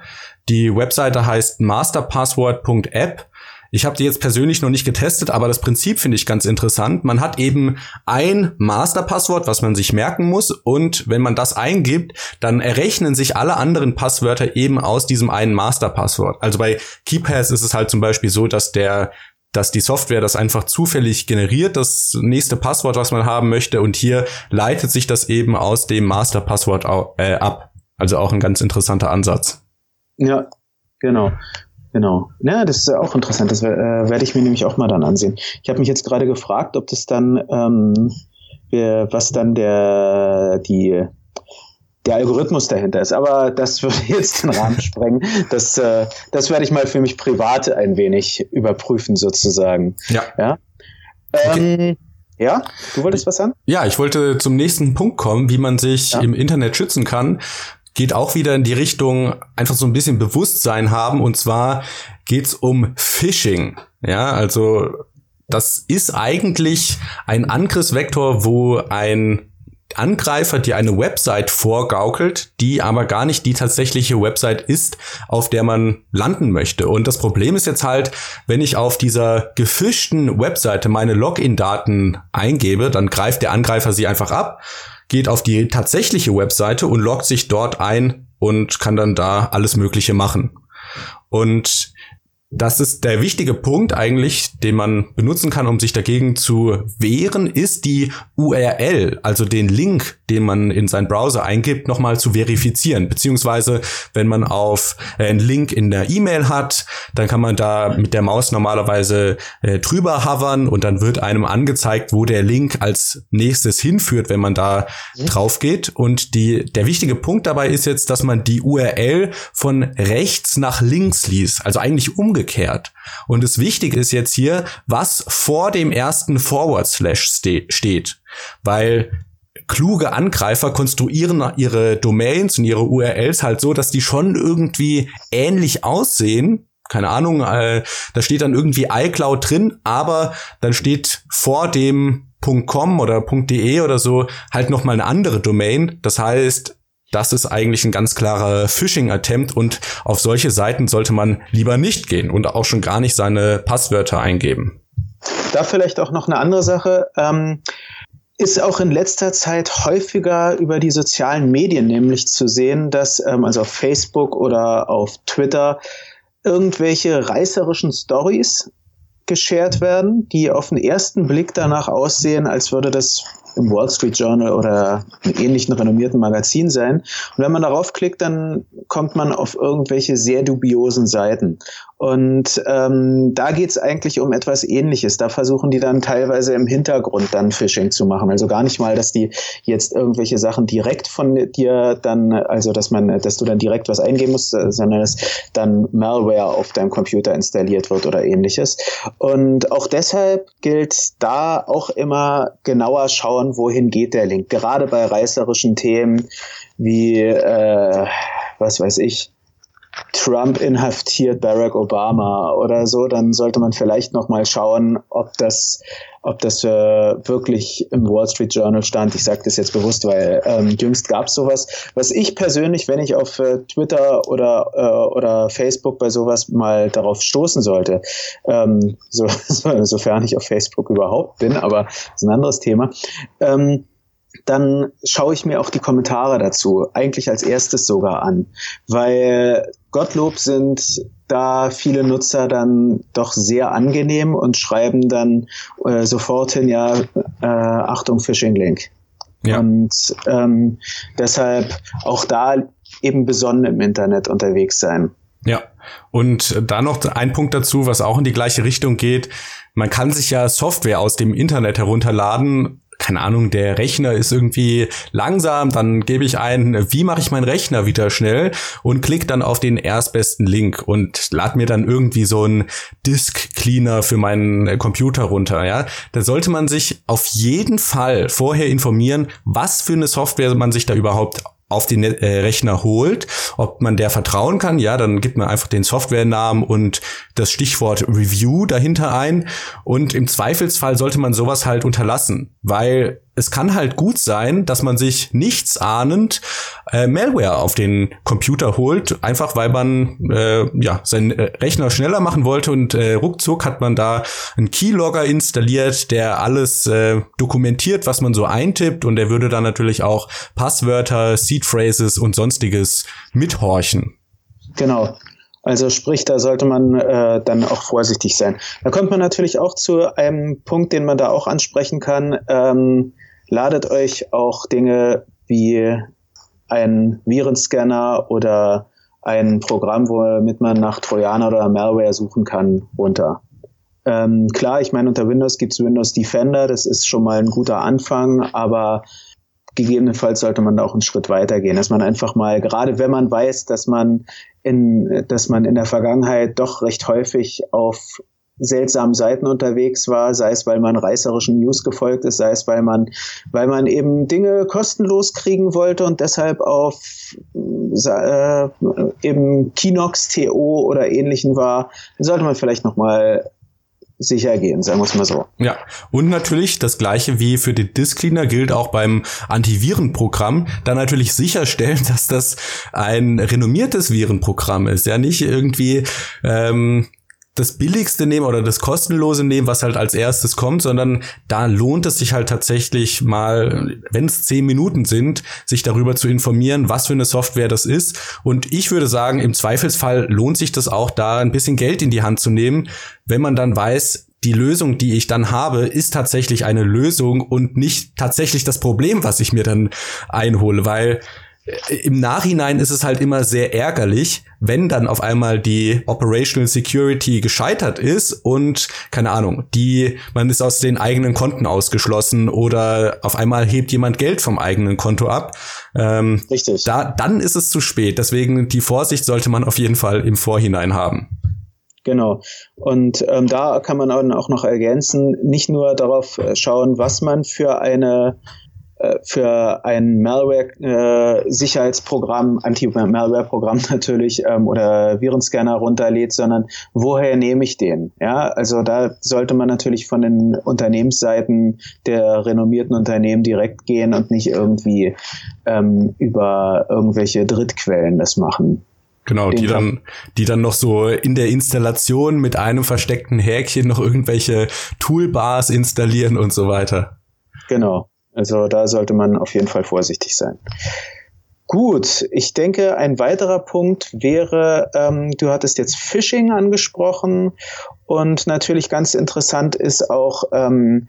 Die Webseite heißt masterpassword.app ich habe die jetzt persönlich noch nicht getestet, aber das Prinzip finde ich ganz interessant. Man hat eben ein Masterpasswort, was man sich merken muss und wenn man das eingibt, dann errechnen sich alle anderen Passwörter eben aus diesem einen Masterpasswort. Also bei KeyPass ist es halt zum Beispiel so, dass der dass die Software das einfach zufällig generiert, das nächste Passwort, was man haben möchte, und hier leitet sich das eben aus dem Masterpasswort äh, ab. Also auch ein ganz interessanter Ansatz. Ja, genau. Genau. Ja, das ist auch interessant. Das äh, werde ich mir nämlich auch mal dann ansehen. Ich habe mich jetzt gerade gefragt, ob das dann, ähm, was dann der, die, der Algorithmus dahinter ist. Aber das würde jetzt den Rahmen sprengen. Das, äh, das werde ich mal für mich privat ein wenig überprüfen, sozusagen. Ja. Ja. Ähm, okay. Ja, du wolltest was sagen? Ja, ich wollte zum nächsten Punkt kommen, wie man sich ja. im Internet schützen kann geht auch wieder in die Richtung einfach so ein bisschen Bewusstsein haben und zwar geht's um Phishing. Ja, also das ist eigentlich ein Angriffsvektor, wo ein Angreifer dir eine Website vorgaukelt, die aber gar nicht die tatsächliche Website ist, auf der man landen möchte. Und das Problem ist jetzt halt, wenn ich auf dieser gefischten Webseite meine Login-Daten eingebe, dann greift der Angreifer sie einfach ab geht auf die tatsächliche Webseite und loggt sich dort ein und kann dann da alles Mögliche machen. Und das ist der wichtige Punkt eigentlich, den man benutzen kann, um sich dagegen zu wehren, ist die URL, also den Link, den man in seinen Browser eingibt, nochmal zu verifizieren. Beziehungsweise, wenn man auf äh, einen Link in der E-Mail hat, dann kann man da mit der Maus normalerweise äh, drüber hovern und dann wird einem angezeigt, wo der Link als nächstes hinführt, wenn man da drauf geht. Und die, der wichtige Punkt dabei ist jetzt, dass man die URL von rechts nach links liest, also eigentlich umgekehrt umgekehrt. Und das Wichtige ist jetzt hier, was vor dem ersten Forward Slash steht. Weil kluge Angreifer konstruieren ihre Domains und ihre URLs halt so, dass die schon irgendwie ähnlich aussehen. Keine Ahnung, äh, da steht dann irgendwie iCloud drin, aber dann steht vor dem .com oder .de oder so halt noch mal eine andere Domain. Das heißt, das ist eigentlich ein ganz klarer Phishing-Attempt und auf solche Seiten sollte man lieber nicht gehen und auch schon gar nicht seine Passwörter eingeben. Da vielleicht auch noch eine andere Sache. Ähm ist auch in letzter Zeit häufiger über die sozialen Medien nämlich zu sehen, dass ähm, also auf Facebook oder auf Twitter irgendwelche reißerischen Stories geshared werden, die auf den ersten Blick danach aussehen, als würde das im Wall Street Journal oder in ähnlichen renommierten Magazin sein. Und wenn man darauf klickt, dann kommt man auf irgendwelche sehr dubiosen Seiten. Und ähm, da geht's eigentlich um etwas Ähnliches. Da versuchen die dann teilweise im Hintergrund dann Phishing zu machen. Also gar nicht mal, dass die jetzt irgendwelche Sachen direkt von dir dann, also dass man, dass du dann direkt was eingeben musst, sondern dass dann Malware auf deinem Computer installiert wird oder ähnliches. Und auch deshalb gilt da auch immer genauer schauen, wohin geht der Link. Gerade bei reißerischen Themen wie, äh, was weiß ich, Trump inhaftiert Barack Obama oder so, dann sollte man vielleicht noch mal schauen, ob das, ob das äh, wirklich im Wall Street Journal stand. Ich sage das jetzt bewusst, weil ähm, jüngst gab es sowas. Was ich persönlich, wenn ich auf äh, Twitter oder äh, oder Facebook bei sowas mal darauf stoßen sollte, ähm, so, so, sofern ich auf Facebook überhaupt bin, aber das ist ein anderes Thema. Ähm, dann schaue ich mir auch die Kommentare dazu, eigentlich als erstes sogar an, weil Gottlob sind da viele Nutzer dann doch sehr angenehm und schreiben dann äh, sofort hin, ja, äh, Achtung, Phishing-Link. Ja. Und ähm, deshalb auch da eben besonnen im Internet unterwegs sein. Ja, und da noch ein Punkt dazu, was auch in die gleiche Richtung geht. Man kann sich ja Software aus dem Internet herunterladen keine Ahnung, der Rechner ist irgendwie langsam, dann gebe ich ein, wie mache ich meinen Rechner wieder schnell und klick dann auf den erstbesten Link und lad mir dann irgendwie so einen Disk Cleaner für meinen Computer runter, ja. Da sollte man sich auf jeden Fall vorher informieren, was für eine Software man sich da überhaupt auf den äh, Rechner holt, ob man der vertrauen kann, ja, dann gibt man einfach den Softwarenamen und das Stichwort Review dahinter ein. Und im Zweifelsfall sollte man sowas halt unterlassen, weil es kann halt gut sein, dass man sich nichts ahnend äh, Malware auf den Computer holt, einfach weil man äh, ja seinen äh, Rechner schneller machen wollte und äh, ruckzuck hat man da einen Keylogger installiert, der alles äh, dokumentiert, was man so eintippt und der würde dann natürlich auch Passwörter, Seed Phrases und sonstiges mithorchen. Genau. Also sprich, da sollte man äh, dann auch vorsichtig sein. Da kommt man natürlich auch zu einem Punkt, den man da auch ansprechen kann. Ähm, ladet euch auch Dinge wie ein Virenscanner oder ein Programm, womit man nach Trojaner oder Malware suchen kann, runter. Ähm, klar, ich meine, unter Windows gibt's Windows Defender, das ist schon mal ein guter Anfang, aber gegebenenfalls sollte man da auch einen Schritt weitergehen, dass man einfach mal, gerade wenn man weiß, dass man in, dass man in der Vergangenheit doch recht häufig auf seltsamen Seiten unterwegs war, sei es, weil man reißerischen News gefolgt ist, sei es, weil man, weil man eben Dinge kostenlos kriegen wollte und deshalb auf äh, eben Kinox, TO oder ähnlichen war, sollte man vielleicht nochmal sicher gehen, sagen wir es mal so. Ja, und natürlich das gleiche wie für den Disk Cleaner gilt auch beim Antivirenprogramm, dann natürlich sicherstellen, dass das ein renommiertes Virenprogramm ist, ja nicht irgendwie ähm, das Billigste nehmen oder das Kostenlose nehmen, was halt als erstes kommt, sondern da lohnt es sich halt tatsächlich mal, wenn es zehn Minuten sind, sich darüber zu informieren, was für eine Software das ist. Und ich würde sagen, im Zweifelsfall lohnt sich das auch da ein bisschen Geld in die Hand zu nehmen, wenn man dann weiß, die Lösung, die ich dann habe, ist tatsächlich eine Lösung und nicht tatsächlich das Problem, was ich mir dann einhole, weil im Nachhinein ist es halt immer sehr ärgerlich, wenn dann auf einmal die Operational Security gescheitert ist und keine Ahnung, die man ist aus den eigenen Konten ausgeschlossen oder auf einmal hebt jemand Geld vom eigenen Konto ab. Ähm, Richtig. Da, dann ist es zu spät. Deswegen die Vorsicht sollte man auf jeden Fall im Vorhinein haben. Genau. Und ähm, da kann man auch noch ergänzen, nicht nur darauf äh, schauen, was man für eine für ein Malware-Sicherheitsprogramm, äh, Anti-Malware-Programm natürlich ähm, oder Virenscanner runterlädt, sondern woher nehme ich den? Ja, also da sollte man natürlich von den Unternehmensseiten der renommierten Unternehmen direkt gehen und nicht irgendwie ähm, über irgendwelche Drittquellen das machen. Genau, die dann, die dann noch so in der Installation mit einem versteckten Häkchen noch irgendwelche Toolbars installieren und so weiter. Genau. Also da sollte man auf jeden Fall vorsichtig sein. Gut, ich denke, ein weiterer Punkt wäre, ähm, du hattest jetzt Phishing angesprochen und natürlich ganz interessant ist auch, ähm,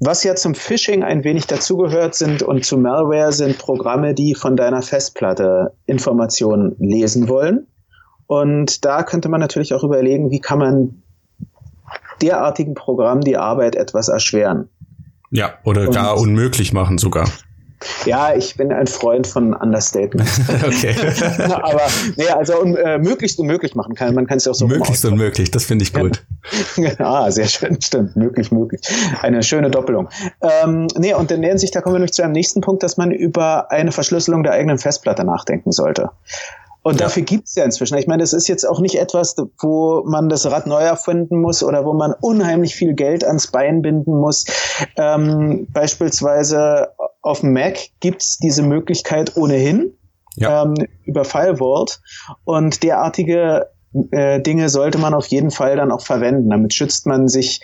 was ja zum Phishing ein wenig dazugehört sind und zu Malware sind Programme, die von deiner Festplatte Informationen lesen wollen. Und da könnte man natürlich auch überlegen, wie kann man derartigen Programmen die Arbeit etwas erschweren. Ja, oder und, gar unmöglich machen sogar. Ja, ich bin ein Freund von Understatement. okay. Aber nee, also un, äh, möglichst unmöglich machen kann. Man kann es ja auch so Möglichst unmöglich, das finde ich gut. ah, sehr schön, stimmt. Möglich, möglich. Eine schöne Doppelung. Ähm, nee, und in der Hinsicht, da kommen wir nämlich zu einem nächsten Punkt, dass man über eine Verschlüsselung der eigenen Festplatte nachdenken sollte. Und ja. dafür gibt's ja inzwischen. Ich meine, das ist jetzt auch nicht etwas, wo man das Rad neu erfinden muss oder wo man unheimlich viel Geld ans Bein binden muss. Ähm, beispielsweise auf dem Mac gibt's diese Möglichkeit ohnehin ja. ähm, über FileVault. Und derartige äh, Dinge sollte man auf jeden Fall dann auch verwenden. Damit schützt man sich,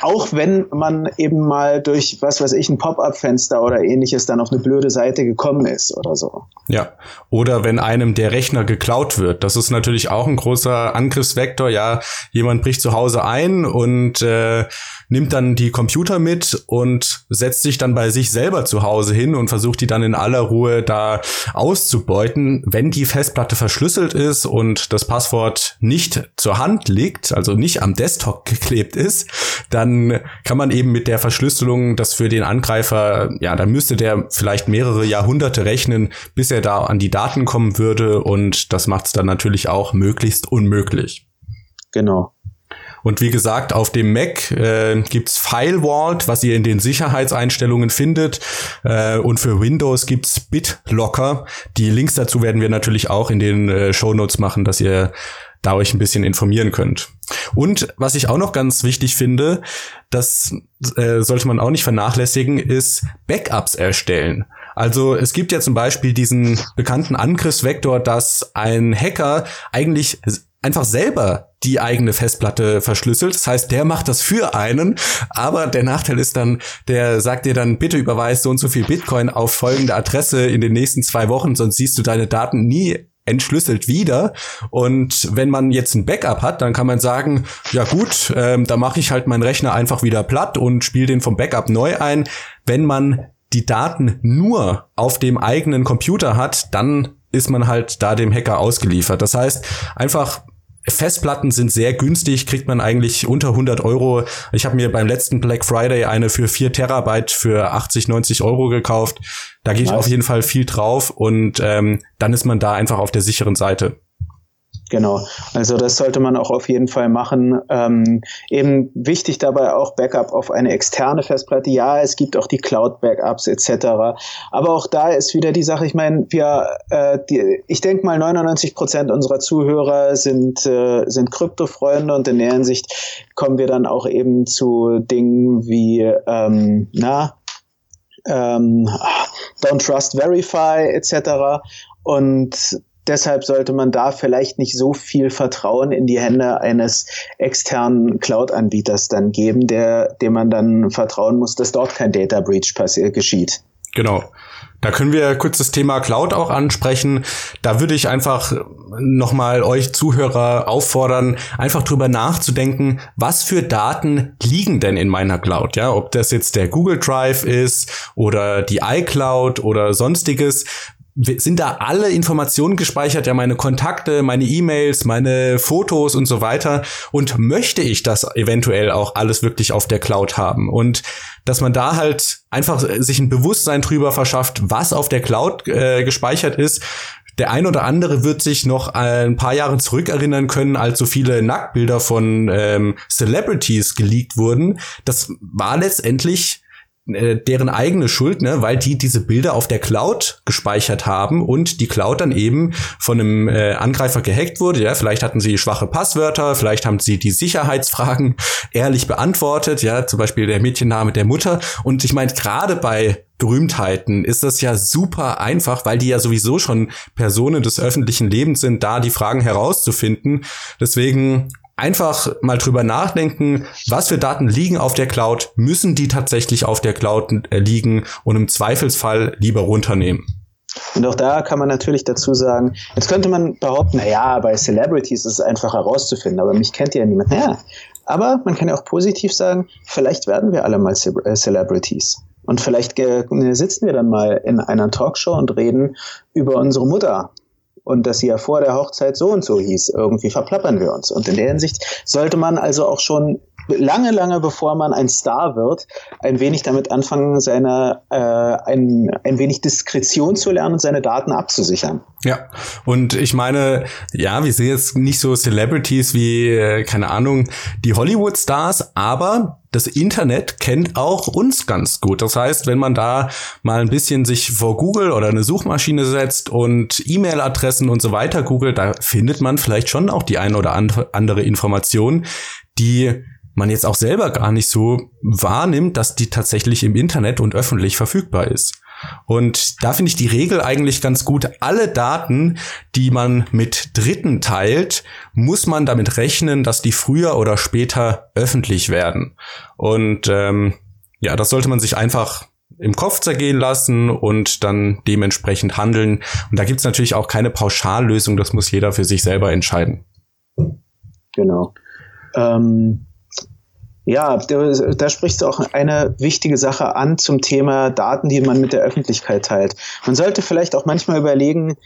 auch wenn man eben mal durch, was weiß ich, ein Pop-up-Fenster oder ähnliches dann auf eine blöde Seite gekommen ist oder so. Ja, oder wenn einem der Rechner geklaut wird. Das ist natürlich auch ein großer Angriffsvektor. Ja, jemand bricht zu Hause ein und äh, nimmt dann die Computer mit und setzt sich dann bei sich selber zu Hause hin und versucht die dann in aller Ruhe da auszubeuten. Wenn die Festplatte verschlüsselt ist und das Passwort nicht zur Hand liegt, also nicht am Desktop geklebt ist, dann kann man eben mit der Verschlüsselung das für den Angreifer, ja, da müsste der vielleicht mehrere Jahrhunderte rechnen, bis er da an die Daten kommen würde und das macht es dann natürlich auch möglichst unmöglich. Genau. Und wie gesagt, auf dem Mac äh, gibt's FileVault, was ihr in den Sicherheitseinstellungen findet. Äh, und für Windows gibt's BitLocker. Die Links dazu werden wir natürlich auch in den äh, Show Notes machen, dass ihr da euch ein bisschen informieren könnt. Und was ich auch noch ganz wichtig finde, das äh, sollte man auch nicht vernachlässigen, ist Backups erstellen. Also es gibt ja zum Beispiel diesen bekannten Angriffsvektor, dass ein Hacker eigentlich einfach selber die eigene Festplatte verschlüsselt. Das heißt, der macht das für einen. Aber der Nachteil ist dann, der sagt dir dann, bitte überweis so und so viel Bitcoin auf folgende Adresse in den nächsten zwei Wochen, sonst siehst du deine Daten nie entschlüsselt wieder. Und wenn man jetzt ein Backup hat, dann kann man sagen, ja gut, ähm, da mache ich halt meinen Rechner einfach wieder platt und spiele den vom Backup neu ein. Wenn man die Daten nur auf dem eigenen Computer hat, dann ist man halt da dem Hacker ausgeliefert. Das heißt, einfach Festplatten sind sehr günstig, kriegt man eigentlich unter 100 Euro. Ich habe mir beim letzten Black Friday eine für 4 Terabyte für 80, 90 Euro gekauft. Da geht nice. auf jeden Fall viel drauf und ähm, dann ist man da einfach auf der sicheren Seite. Genau, also das sollte man auch auf jeden Fall machen. Ähm, eben wichtig dabei auch Backup auf eine externe Festplatte. Ja, es gibt auch die Cloud-Backups etc. Aber auch da ist wieder die Sache, ich meine, wir, äh, die, ich denke mal 99 Prozent unserer Zuhörer sind, äh, sind Krypto-Freunde und in der Hinsicht kommen wir dann auch eben zu Dingen wie, ähm, na, ähm, Don't Trust Verify etc. Und deshalb sollte man da vielleicht nicht so viel Vertrauen in die Hände eines externen Cloud-Anbieters dann geben, der, dem man dann vertrauen muss, dass dort kein Data Breach geschieht. Genau. Da können wir kurz das Thema Cloud auch ansprechen. Da würde ich einfach nochmal euch Zuhörer auffordern, einfach drüber nachzudenken, was für Daten liegen denn in meiner Cloud? Ja, ob das jetzt der Google Drive ist oder die iCloud oder sonstiges sind da alle Informationen gespeichert, ja meine Kontakte, meine E-Mails, meine Fotos und so weiter und möchte ich das eventuell auch alles wirklich auf der Cloud haben und dass man da halt einfach sich ein Bewusstsein drüber verschafft, was auf der Cloud äh, gespeichert ist. Der ein oder andere wird sich noch ein paar Jahre zurückerinnern können, als so viele Nacktbilder von ähm, Celebrities geleakt wurden. Das war letztendlich äh, deren eigene Schuld, ne, weil die diese Bilder auf der Cloud gespeichert haben und die Cloud dann eben von einem äh, Angreifer gehackt wurde. Ja, vielleicht hatten sie schwache Passwörter, vielleicht haben sie die Sicherheitsfragen ehrlich beantwortet. Ja, zum Beispiel der Mädchenname der Mutter. Und ich meine, gerade bei Berühmtheiten ist das ja super einfach, weil die ja sowieso schon Personen des öffentlichen Lebens sind, da die Fragen herauszufinden. Deswegen einfach mal drüber nachdenken, was für Daten liegen auf der Cloud, müssen die tatsächlich auf der Cloud äh, liegen und im Zweifelsfall lieber runternehmen. Und auch da kann man natürlich dazu sagen, jetzt könnte man behaupten, na ja, bei Celebrities ist es einfach herauszufinden, aber mich kennt ja niemand. Naja, aber man kann ja auch positiv sagen, vielleicht werden wir alle mal äh, Celebrities. Und vielleicht äh, sitzen wir dann mal in einer Talkshow und reden über unsere Mutter und dass sie ja vor der Hochzeit so und so hieß. Irgendwie verplappern wir uns. Und in der Hinsicht sollte man also auch schon lange, lange bevor man ein Star wird, ein wenig damit anfangen, seine äh, ein, ein wenig Diskretion zu lernen und seine Daten abzusichern. Ja, und ich meine, ja, wir sehen jetzt nicht so Celebrities wie, äh, keine Ahnung, die Hollywood-Stars, aber das Internet kennt auch uns ganz gut. Das heißt, wenn man da mal ein bisschen sich vor Google oder eine Suchmaschine setzt und E-Mail-Adressen und so weiter googelt, da findet man vielleicht schon auch die eine oder andere Information, die man jetzt auch selber gar nicht so wahrnimmt, dass die tatsächlich im Internet und öffentlich verfügbar ist. Und da finde ich die Regel eigentlich ganz gut. Alle Daten, die man mit Dritten teilt, muss man damit rechnen, dass die früher oder später öffentlich werden. Und ähm, ja, das sollte man sich einfach im Kopf zergehen lassen und dann dementsprechend handeln. Und da gibt's natürlich auch keine Pauschallösung, das muss jeder für sich selber entscheiden. Genau. Ähm ja, da, da sprichst du auch eine wichtige Sache an zum Thema Daten, die man mit der Öffentlichkeit teilt. Man sollte vielleicht auch manchmal überlegen,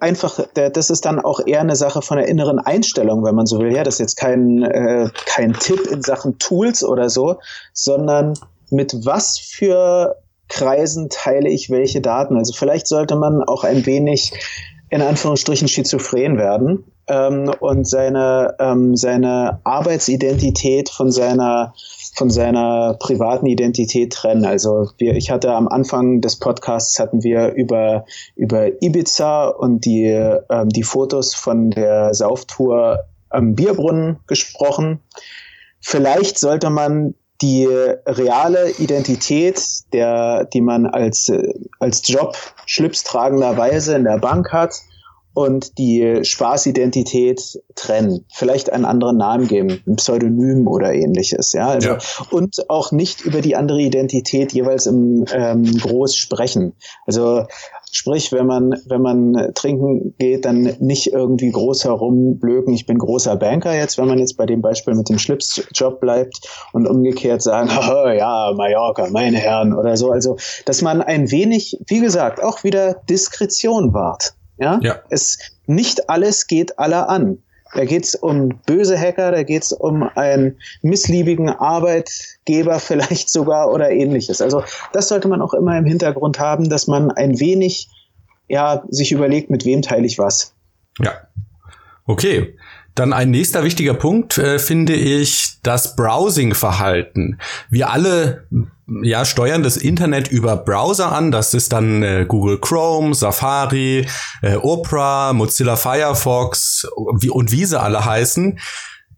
einfach, das ist dann auch eher eine Sache von der inneren Einstellung, wenn man so will. Ja, das ist jetzt kein, äh, kein Tipp in Sachen Tools oder so, sondern mit was für Kreisen teile ich welche Daten. Also vielleicht sollte man auch ein wenig in Anführungsstrichen schizophren werden ähm, und seine, ähm, seine Arbeitsidentität von seiner von seiner privaten Identität trennen. Also wir, ich hatte am Anfang des Podcasts hatten wir über über Ibiza und die ähm, die Fotos von der Sauftour am Bierbrunnen gesprochen. Vielleicht sollte man die reale Identität, der, die man als, als Job schlipstраgenderweise in der Bank hat, und die Spaßidentität trennen. Vielleicht einen anderen Namen geben, ein Pseudonym oder ähnliches. Ja, also, ja. und auch nicht über die andere Identität jeweils im ähm, Groß sprechen. Also Sprich, wenn man, wenn man trinken geht, dann nicht irgendwie groß herumblöken, ich bin großer Banker jetzt, wenn man jetzt bei dem Beispiel mit dem Schlipsjob bleibt und umgekehrt sagen, oh, ja, Mallorca, meine Herren oder so. Also, dass man ein wenig, wie gesagt, auch wieder Diskretion wahrt. Ja? ja. Es nicht alles geht aller an. Da geht's um böse Hacker, da geht's um einen missliebigen Arbeitgeber vielleicht sogar oder ähnliches. Also das sollte man auch immer im Hintergrund haben, dass man ein wenig ja sich überlegt, mit wem teile ich was. Ja. Okay. Dann ein nächster wichtiger Punkt äh, finde ich das Browsing-Verhalten. Wir alle ja, steuern das Internet über Browser an. Das ist dann äh, Google Chrome, Safari, äh, Opera, Mozilla Firefox wie, und wie sie alle heißen.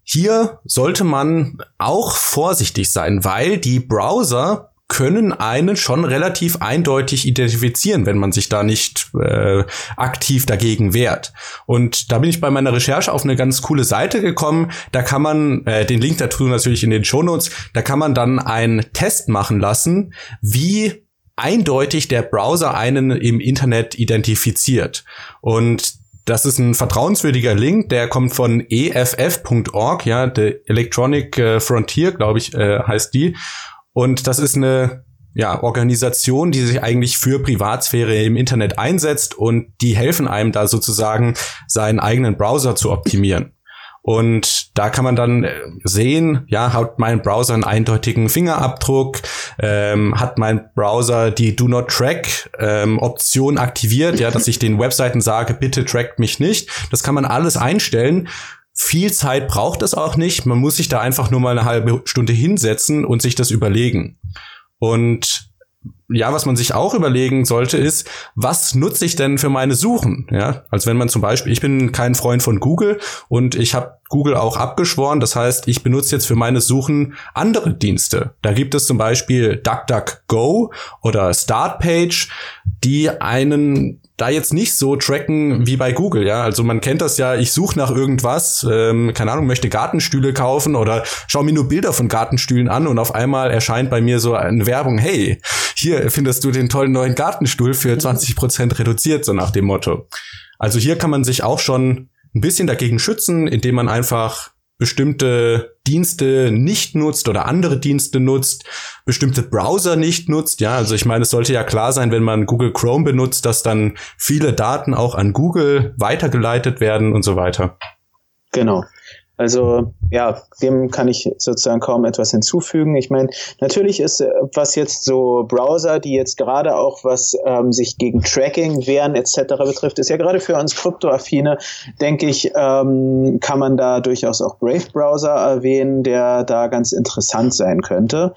Hier sollte man auch vorsichtig sein, weil die Browser können einen schon relativ eindeutig identifizieren, wenn man sich da nicht äh, aktiv dagegen wehrt. Und da bin ich bei meiner Recherche auf eine ganz coole Seite gekommen. Da kann man, äh, den Link dazu natürlich in den Shownotes, da kann man dann einen Test machen lassen, wie eindeutig der Browser einen im Internet identifiziert. Und das ist ein vertrauenswürdiger Link, der kommt von eff.org, ja, the Electronic äh, Frontier, glaube ich, äh, heißt die. Und das ist eine ja, Organisation, die sich eigentlich für Privatsphäre im Internet einsetzt und die helfen einem da sozusagen seinen eigenen Browser zu optimieren. Und da kann man dann äh, sehen, ja, hat mein Browser einen eindeutigen Fingerabdruck, ähm, hat mein Browser die Do Not Track ähm, Option aktiviert, ja, dass ich den Webseiten sage, bitte trackt mich nicht. Das kann man alles einstellen. Viel Zeit braucht es auch nicht. Man muss sich da einfach nur mal eine halbe Stunde hinsetzen und sich das überlegen. Und ja, was man sich auch überlegen sollte, ist, was nutze ich denn für meine Suchen? Ja, als wenn man zum Beispiel, ich bin kein Freund von Google und ich habe Google auch abgeschworen. Das heißt, ich benutze jetzt für meine Suchen andere Dienste. Da gibt es zum Beispiel DuckDuckGo oder Startpage, die einen da jetzt nicht so tracken wie bei Google, ja. Also man kennt das ja, ich suche nach irgendwas, ähm, keine Ahnung, möchte Gartenstühle kaufen oder schaue mir nur Bilder von Gartenstühlen an und auf einmal erscheint bei mir so eine Werbung, hey, hier findest du den tollen neuen Gartenstuhl für 20 Prozent reduziert, so nach dem Motto. Also hier kann man sich auch schon ein bisschen dagegen schützen, indem man einfach bestimmte Dienste nicht nutzt oder andere Dienste nutzt, bestimmte Browser nicht nutzt. Ja, also ich meine, es sollte ja klar sein, wenn man Google Chrome benutzt, dass dann viele Daten auch an Google weitergeleitet werden und so weiter. Genau. Also ja, dem kann ich sozusagen kaum etwas hinzufügen. Ich meine, natürlich ist, äh, was jetzt so Browser, die jetzt gerade auch was ähm, sich gegen Tracking wehren etc. betrifft, ist ja gerade für uns Kryptoaffine, denke ich, ähm, kann man da durchaus auch Brave Browser erwähnen, der da ganz interessant sein könnte.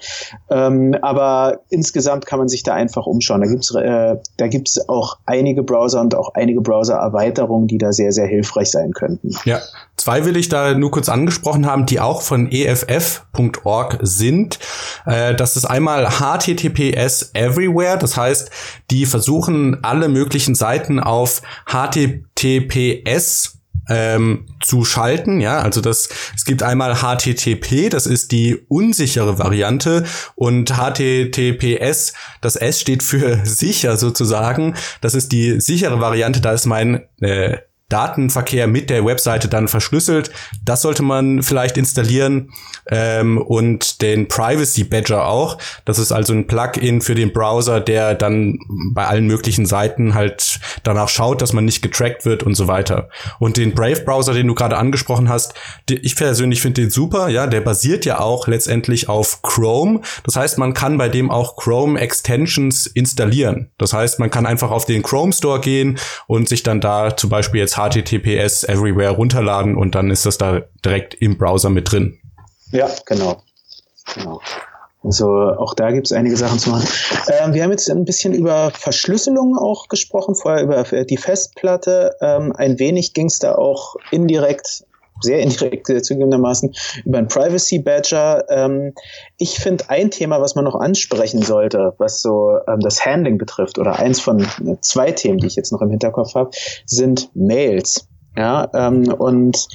Ähm, aber insgesamt kann man sich da einfach umschauen. Da gibt's äh, da gibt's auch einige Browser und auch einige Browser-Erweiterungen, die da sehr, sehr hilfreich sein könnten. Ja, Zwei will ich da nur kurz angesprochen haben, die auch von eff.org sind. Äh, das ist einmal HTTPS Everywhere, das heißt, die versuchen alle möglichen Seiten auf HTTPS ähm, zu schalten, ja, also das, es gibt einmal HTTP, das ist die unsichere Variante. Und HTTPS, das S steht für sicher sozusagen, das ist die sichere Variante, da ist mein äh, Datenverkehr mit der Webseite dann verschlüsselt. Das sollte man vielleicht installieren ähm, und den Privacy Badger auch. Das ist also ein Plugin für den Browser, der dann bei allen möglichen Seiten halt danach schaut, dass man nicht getrackt wird und so weiter. Und den Brave Browser, den du gerade angesprochen hast, ich persönlich finde den super. Ja, der basiert ja auch letztendlich auf Chrome. Das heißt, man kann bei dem auch Chrome Extensions installieren. Das heißt, man kann einfach auf den Chrome Store gehen und sich dann da zum Beispiel jetzt HTTPS Everywhere runterladen und dann ist das da direkt im Browser mit drin. Ja, genau. genau. Also auch da gibt es einige Sachen zu machen. Ähm, wir haben jetzt ein bisschen über Verschlüsselung auch gesprochen, vorher über die Festplatte. Ähm, ein wenig ging es da auch indirekt, sehr indirekt äh, zugegebenermaßen, über einen Privacy Badger. Ähm, ich finde ein Thema, was man noch ansprechen sollte, was so ähm, das Handling betrifft, oder eins von äh, zwei Themen, die ich jetzt noch im Hinterkopf habe, sind Mails. Ja, ähm, und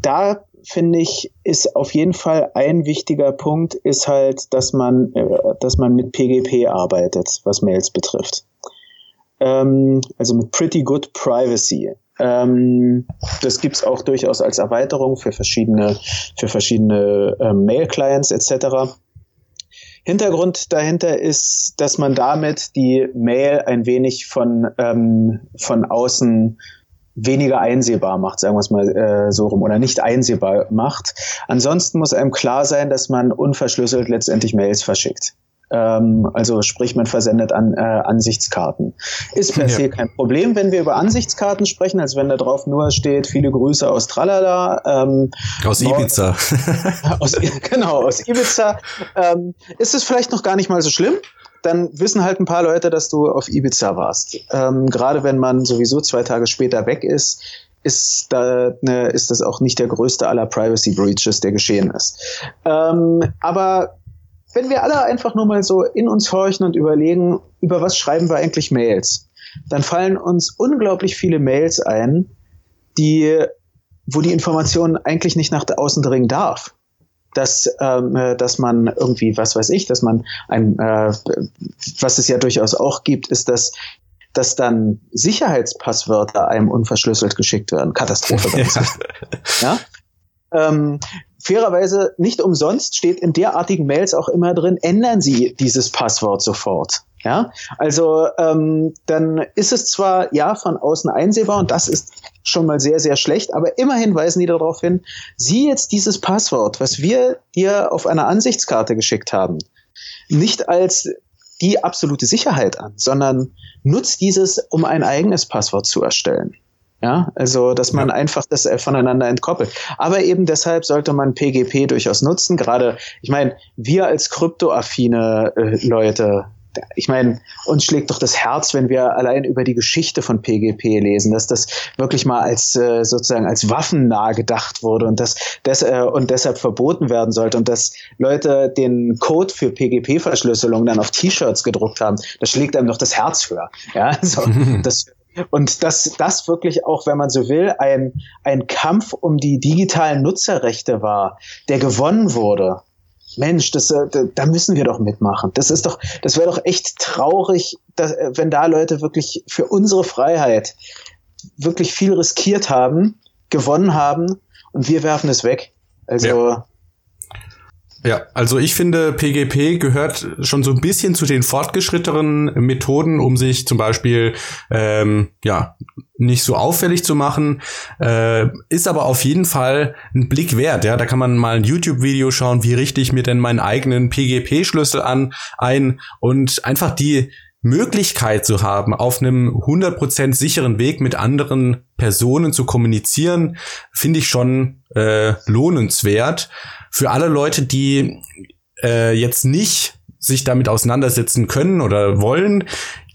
da finde ich, ist auf jeden Fall ein wichtiger Punkt, ist halt, dass man, äh, dass man mit PGP arbeitet, was Mails betrifft. Ähm, also mit Pretty Good Privacy. Ähm, das gibt's auch durchaus als Erweiterung für verschiedene, für verschiedene äh, Mail-Clients etc. Hintergrund dahinter ist, dass man damit die Mail ein wenig von, ähm, von außen weniger einsehbar macht, sagen wir es mal äh, so rum, oder nicht einsehbar macht. Ansonsten muss einem klar sein, dass man unverschlüsselt letztendlich Mails verschickt. Ähm, also sprich, man versendet an äh, Ansichtskarten. Ist per se kein Problem, wenn wir über Ansichtskarten sprechen, als wenn da drauf nur steht, viele Grüße aus Tralala. Ähm, aus Ibiza. aus, genau, aus Ibiza. Ähm, ist es vielleicht noch gar nicht mal so schlimm dann wissen halt ein paar Leute, dass du auf Ibiza warst. Ähm, Gerade wenn man sowieso zwei Tage später weg ist, ist, da, ne, ist das auch nicht der größte aller Privacy Breaches, der geschehen ist. Ähm, aber wenn wir alle einfach nur mal so in uns horchen und überlegen, über was schreiben wir eigentlich Mails, dann fallen uns unglaublich viele Mails ein, die, wo die Information eigentlich nicht nach außen dringen darf dass, ähm, äh, dass man irgendwie, was weiß ich, dass man ein, äh, was es ja durchaus auch gibt, ist, dass dass dann Sicherheitspasswörter einem unverschlüsselt geschickt werden. Katastrophe. ja. Ähm, fairerweise nicht umsonst steht in derartigen Mails auch immer drin, ändern Sie dieses Passwort sofort. Ja, also ähm, dann ist es zwar ja von außen einsehbar und das ist schon mal sehr, sehr schlecht, aber immerhin weisen die darauf hin, sieh jetzt dieses Passwort, was wir dir auf einer Ansichtskarte geschickt haben, nicht als die absolute Sicherheit an, sondern nutzt dieses, um ein eigenes Passwort zu erstellen. Ja, also dass man ja. einfach das äh, voneinander entkoppelt. Aber eben deshalb sollte man PGP durchaus nutzen. Gerade, ich meine, wir als kryptoaffine äh, Leute, ich meine, uns schlägt doch das Herz, wenn wir allein über die Geschichte von PGP lesen, dass das wirklich mal als äh, sozusagen als waffennah gedacht wurde und das des, äh, und deshalb verboten werden sollte und dass Leute den Code für PGP-Verschlüsselung dann auf T-Shirts gedruckt haben. Das schlägt einem doch das Herz höher. Ja, also das und dass das wirklich auch, wenn man so will, ein, ein Kampf um die digitalen Nutzerrechte war, der gewonnen wurde. Mensch, das, äh, da müssen wir doch mitmachen. Das ist doch, das wäre doch echt traurig, dass, äh, wenn da Leute wirklich für unsere Freiheit wirklich viel riskiert haben, gewonnen haben und wir werfen es weg. Also ja. Ja, also ich finde, PGP gehört schon so ein bisschen zu den fortgeschrittenen Methoden, um sich zum Beispiel ähm, ja nicht so auffällig zu machen, äh, ist aber auf jeden Fall ein Blick wert. Ja, da kann man mal ein YouTube-Video schauen, wie richte ich mir denn meinen eigenen PGP-Schlüssel an ein und einfach die Möglichkeit zu haben, auf einem 100% sicheren Weg mit anderen Personen zu kommunizieren, finde ich schon äh, lohnenswert. Für alle Leute, die äh, jetzt nicht sich damit auseinandersetzen können oder wollen,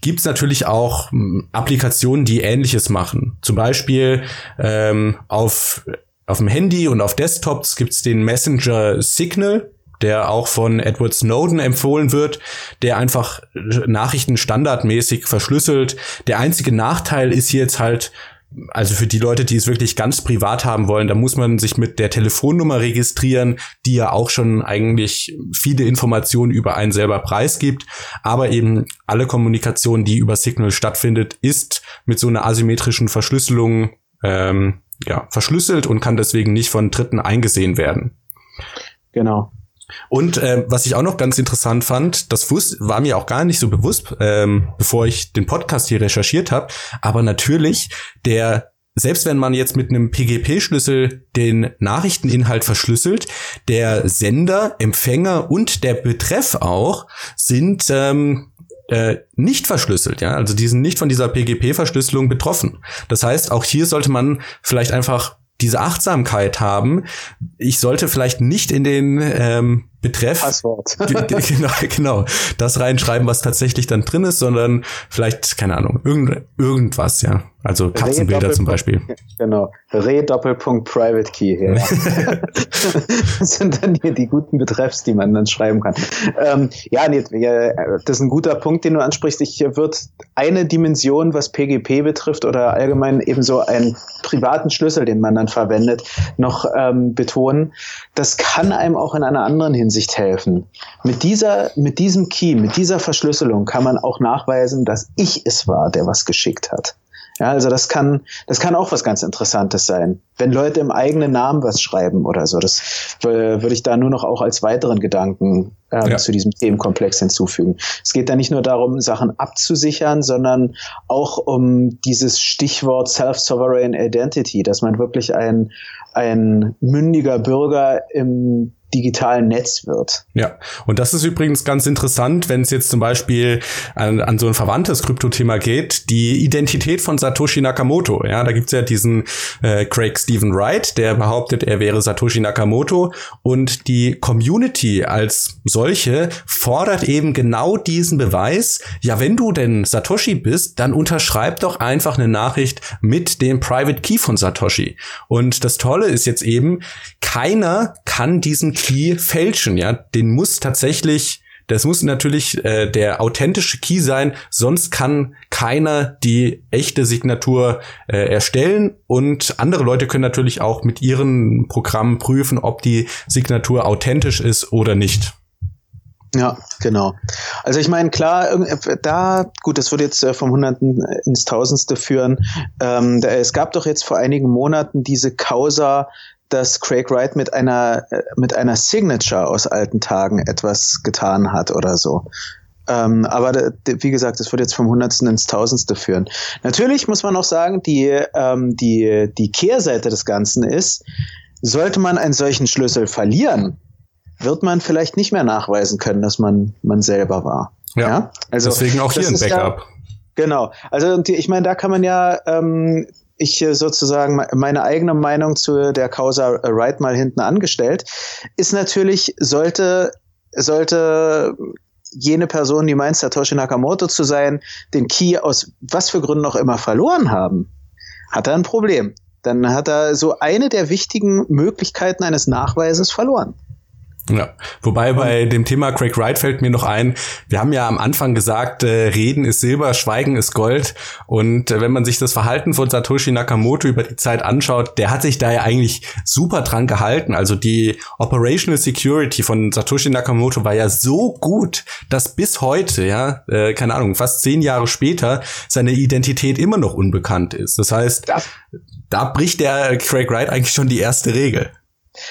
gibt's natürlich auch hm, Applikationen, die ähnliches machen. Zum Beispiel ähm, auf, auf dem Handy und auf Desktops gibt's den Messenger Signal der auch von Edward Snowden empfohlen wird, der einfach Nachrichten standardmäßig verschlüsselt. Der einzige Nachteil ist jetzt halt, also für die Leute, die es wirklich ganz privat haben wollen, da muss man sich mit der Telefonnummer registrieren, die ja auch schon eigentlich viele Informationen über einen selber preisgibt. Aber eben alle Kommunikation, die über Signal stattfindet, ist mit so einer asymmetrischen Verschlüsselung ähm, ja, verschlüsselt und kann deswegen nicht von Dritten eingesehen werden. Genau. Und äh, was ich auch noch ganz interessant fand, das wus war mir auch gar nicht so bewusst, ähm, bevor ich den Podcast hier recherchiert habe, aber natürlich der selbst wenn man jetzt mit einem PGP-Schlüssel den Nachrichteninhalt verschlüsselt, der Sender, Empfänger und der Betreff auch sind ähm, äh, nicht verschlüsselt, ja, also die sind nicht von dieser PGP-Verschlüsselung betroffen. Das heißt, auch hier sollte man vielleicht einfach diese Achtsamkeit haben. Ich sollte vielleicht nicht in den ähm, Betreff Passwort. genau, genau das reinschreiben, was tatsächlich dann drin ist, sondern vielleicht keine Ahnung irgend, irgendwas, ja. Also Katzenbilder zum Beispiel. Genau. Re Doppelpunkt Private Key. Ja. das sind dann hier die guten Betreffs, die man dann schreiben kann. Ähm, ja, nee, das ist ein guter Punkt, den du ansprichst. Ich würde eine Dimension, was PGP betrifft oder allgemein eben so einen privaten Schlüssel, den man dann verwendet, noch ähm, betonen. Das kann einem auch in einer anderen Hinsicht helfen. Mit dieser, mit diesem Key, mit dieser Verschlüsselung kann man auch nachweisen, dass ich es war, der was geschickt hat. Ja, also das kann, das kann auch was ganz Interessantes sein. Wenn Leute im eigenen Namen was schreiben oder so, das würde ich da nur noch auch als weiteren Gedanken ähm, ja. zu diesem Themenkomplex hinzufügen. Es geht da nicht nur darum, Sachen abzusichern, sondern auch um dieses Stichwort Self-Sovereign Identity, dass man wirklich ein, ein mündiger Bürger im digitalen Netz wird. Ja, und das ist übrigens ganz interessant, wenn es jetzt zum Beispiel an, an so ein verwandtes Kryptothema geht, die Identität von Satoshi Nakamoto. Ja, da gibt's ja diesen äh, Craig Stephen Wright, der behauptet, er wäre Satoshi Nakamoto und die Community als solche fordert eben genau diesen Beweis. Ja, wenn du denn Satoshi bist, dann unterschreib doch einfach eine Nachricht mit dem Private Key von Satoshi. Und das Tolle ist jetzt eben, keiner kann diesen Key fälschen, ja. Den muss tatsächlich das muss natürlich äh, der authentische Key sein, sonst kann keiner die echte Signatur äh, erstellen und andere Leute können natürlich auch mit ihren Programmen prüfen, ob die Signatur authentisch ist oder nicht. Ja, genau. Also ich meine, klar, da, gut, das würde jetzt äh, vom Hunderten ins Tausendste führen. Ähm, es gab doch jetzt vor einigen Monaten diese Causa dass Craig Wright mit einer, äh, mit einer Signature aus alten Tagen etwas getan hat oder so. Ähm, aber wie gesagt, das wird jetzt vom Hundertsten ins Tausendste führen. Natürlich muss man auch sagen, die, ähm, die, die Kehrseite des Ganzen ist, sollte man einen solchen Schlüssel verlieren, wird man vielleicht nicht mehr nachweisen können, dass man, man selber war. Ja, ja? also deswegen auch hier ein Backup. Ja, genau. Also ich meine, da kann man ja ähm, ich sozusagen meine eigene Meinung zu der Causa Wright mal hinten angestellt, ist natürlich, sollte, sollte jene Person, die meint, Satoshi Nakamoto zu sein, den Key aus was für Gründen auch immer verloren haben, hat er ein Problem. Dann hat er so eine der wichtigen Möglichkeiten eines Nachweises verloren. Ja, wobei bei dem Thema Craig Wright fällt mir noch ein, wir haben ja am Anfang gesagt, äh, Reden ist Silber, Schweigen ist Gold. Und äh, wenn man sich das Verhalten von Satoshi Nakamoto über die Zeit anschaut, der hat sich da ja eigentlich super dran gehalten. Also die Operational Security von Satoshi Nakamoto war ja so gut, dass bis heute, ja, äh, keine Ahnung, fast zehn Jahre später seine Identität immer noch unbekannt ist. Das heißt, ja. da bricht der Craig Wright eigentlich schon die erste Regel.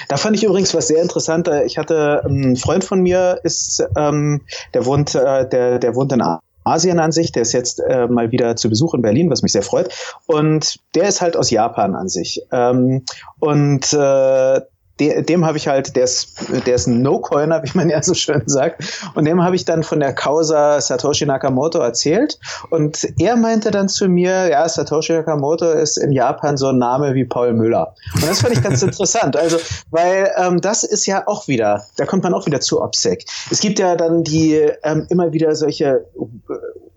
Da fand ich übrigens was sehr interessant. Ich hatte ähm, einen Freund von mir, ist, ähm, der wohnt, äh, der, der wohnt in Asien an sich. Der ist jetzt äh, mal wieder zu Besuch in Berlin, was mich sehr freut. Und der ist halt aus Japan an sich. Ähm, und äh, de, dem habe ich halt, der ist, der ist ein No-Coiner, wie man ja so schön sagt. Und dem habe ich dann von der Causa Satoshi Nakamoto erzählt. Und er meinte dann zu mir, ja, Satoshi Nakamoto ist in Japan so ein Name wie Paul Müller. Und das fand ich ganz interessant. Also, weil ähm, das ist ja auch wieder, da kommt man auch wieder zu OPSEC. Es gibt ja dann die ähm, immer wieder solche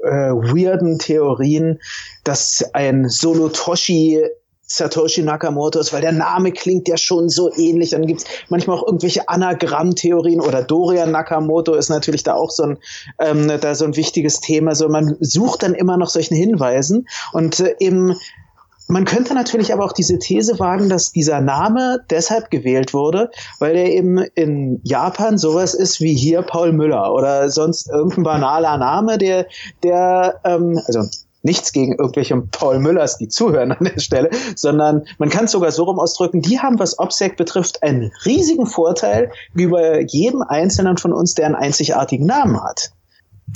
äh, weirden Theorien, dass ein Solotoshi Satoshi Nakamoto ist, weil der Name klingt ja schon so ähnlich. Dann gibt's manchmal auch irgendwelche Anagrammtheorien oder Dorian Nakamoto ist natürlich da auch so ein, ähm, da so ein wichtiges Thema. So, man sucht dann immer noch solchen Hinweisen und äh, eben man könnte natürlich aber auch diese These wagen, dass dieser Name deshalb gewählt wurde, weil er eben in Japan sowas ist wie hier Paul Müller oder sonst irgendein banaler Name, der, der, ähm, also nichts gegen irgendwelche Paul Müllers, die zuhören an der Stelle, sondern man kann es sogar so rum ausdrücken, die haben, was OPSEC betrifft, einen riesigen Vorteil über jedem Einzelnen von uns, der einen einzigartigen Namen hat.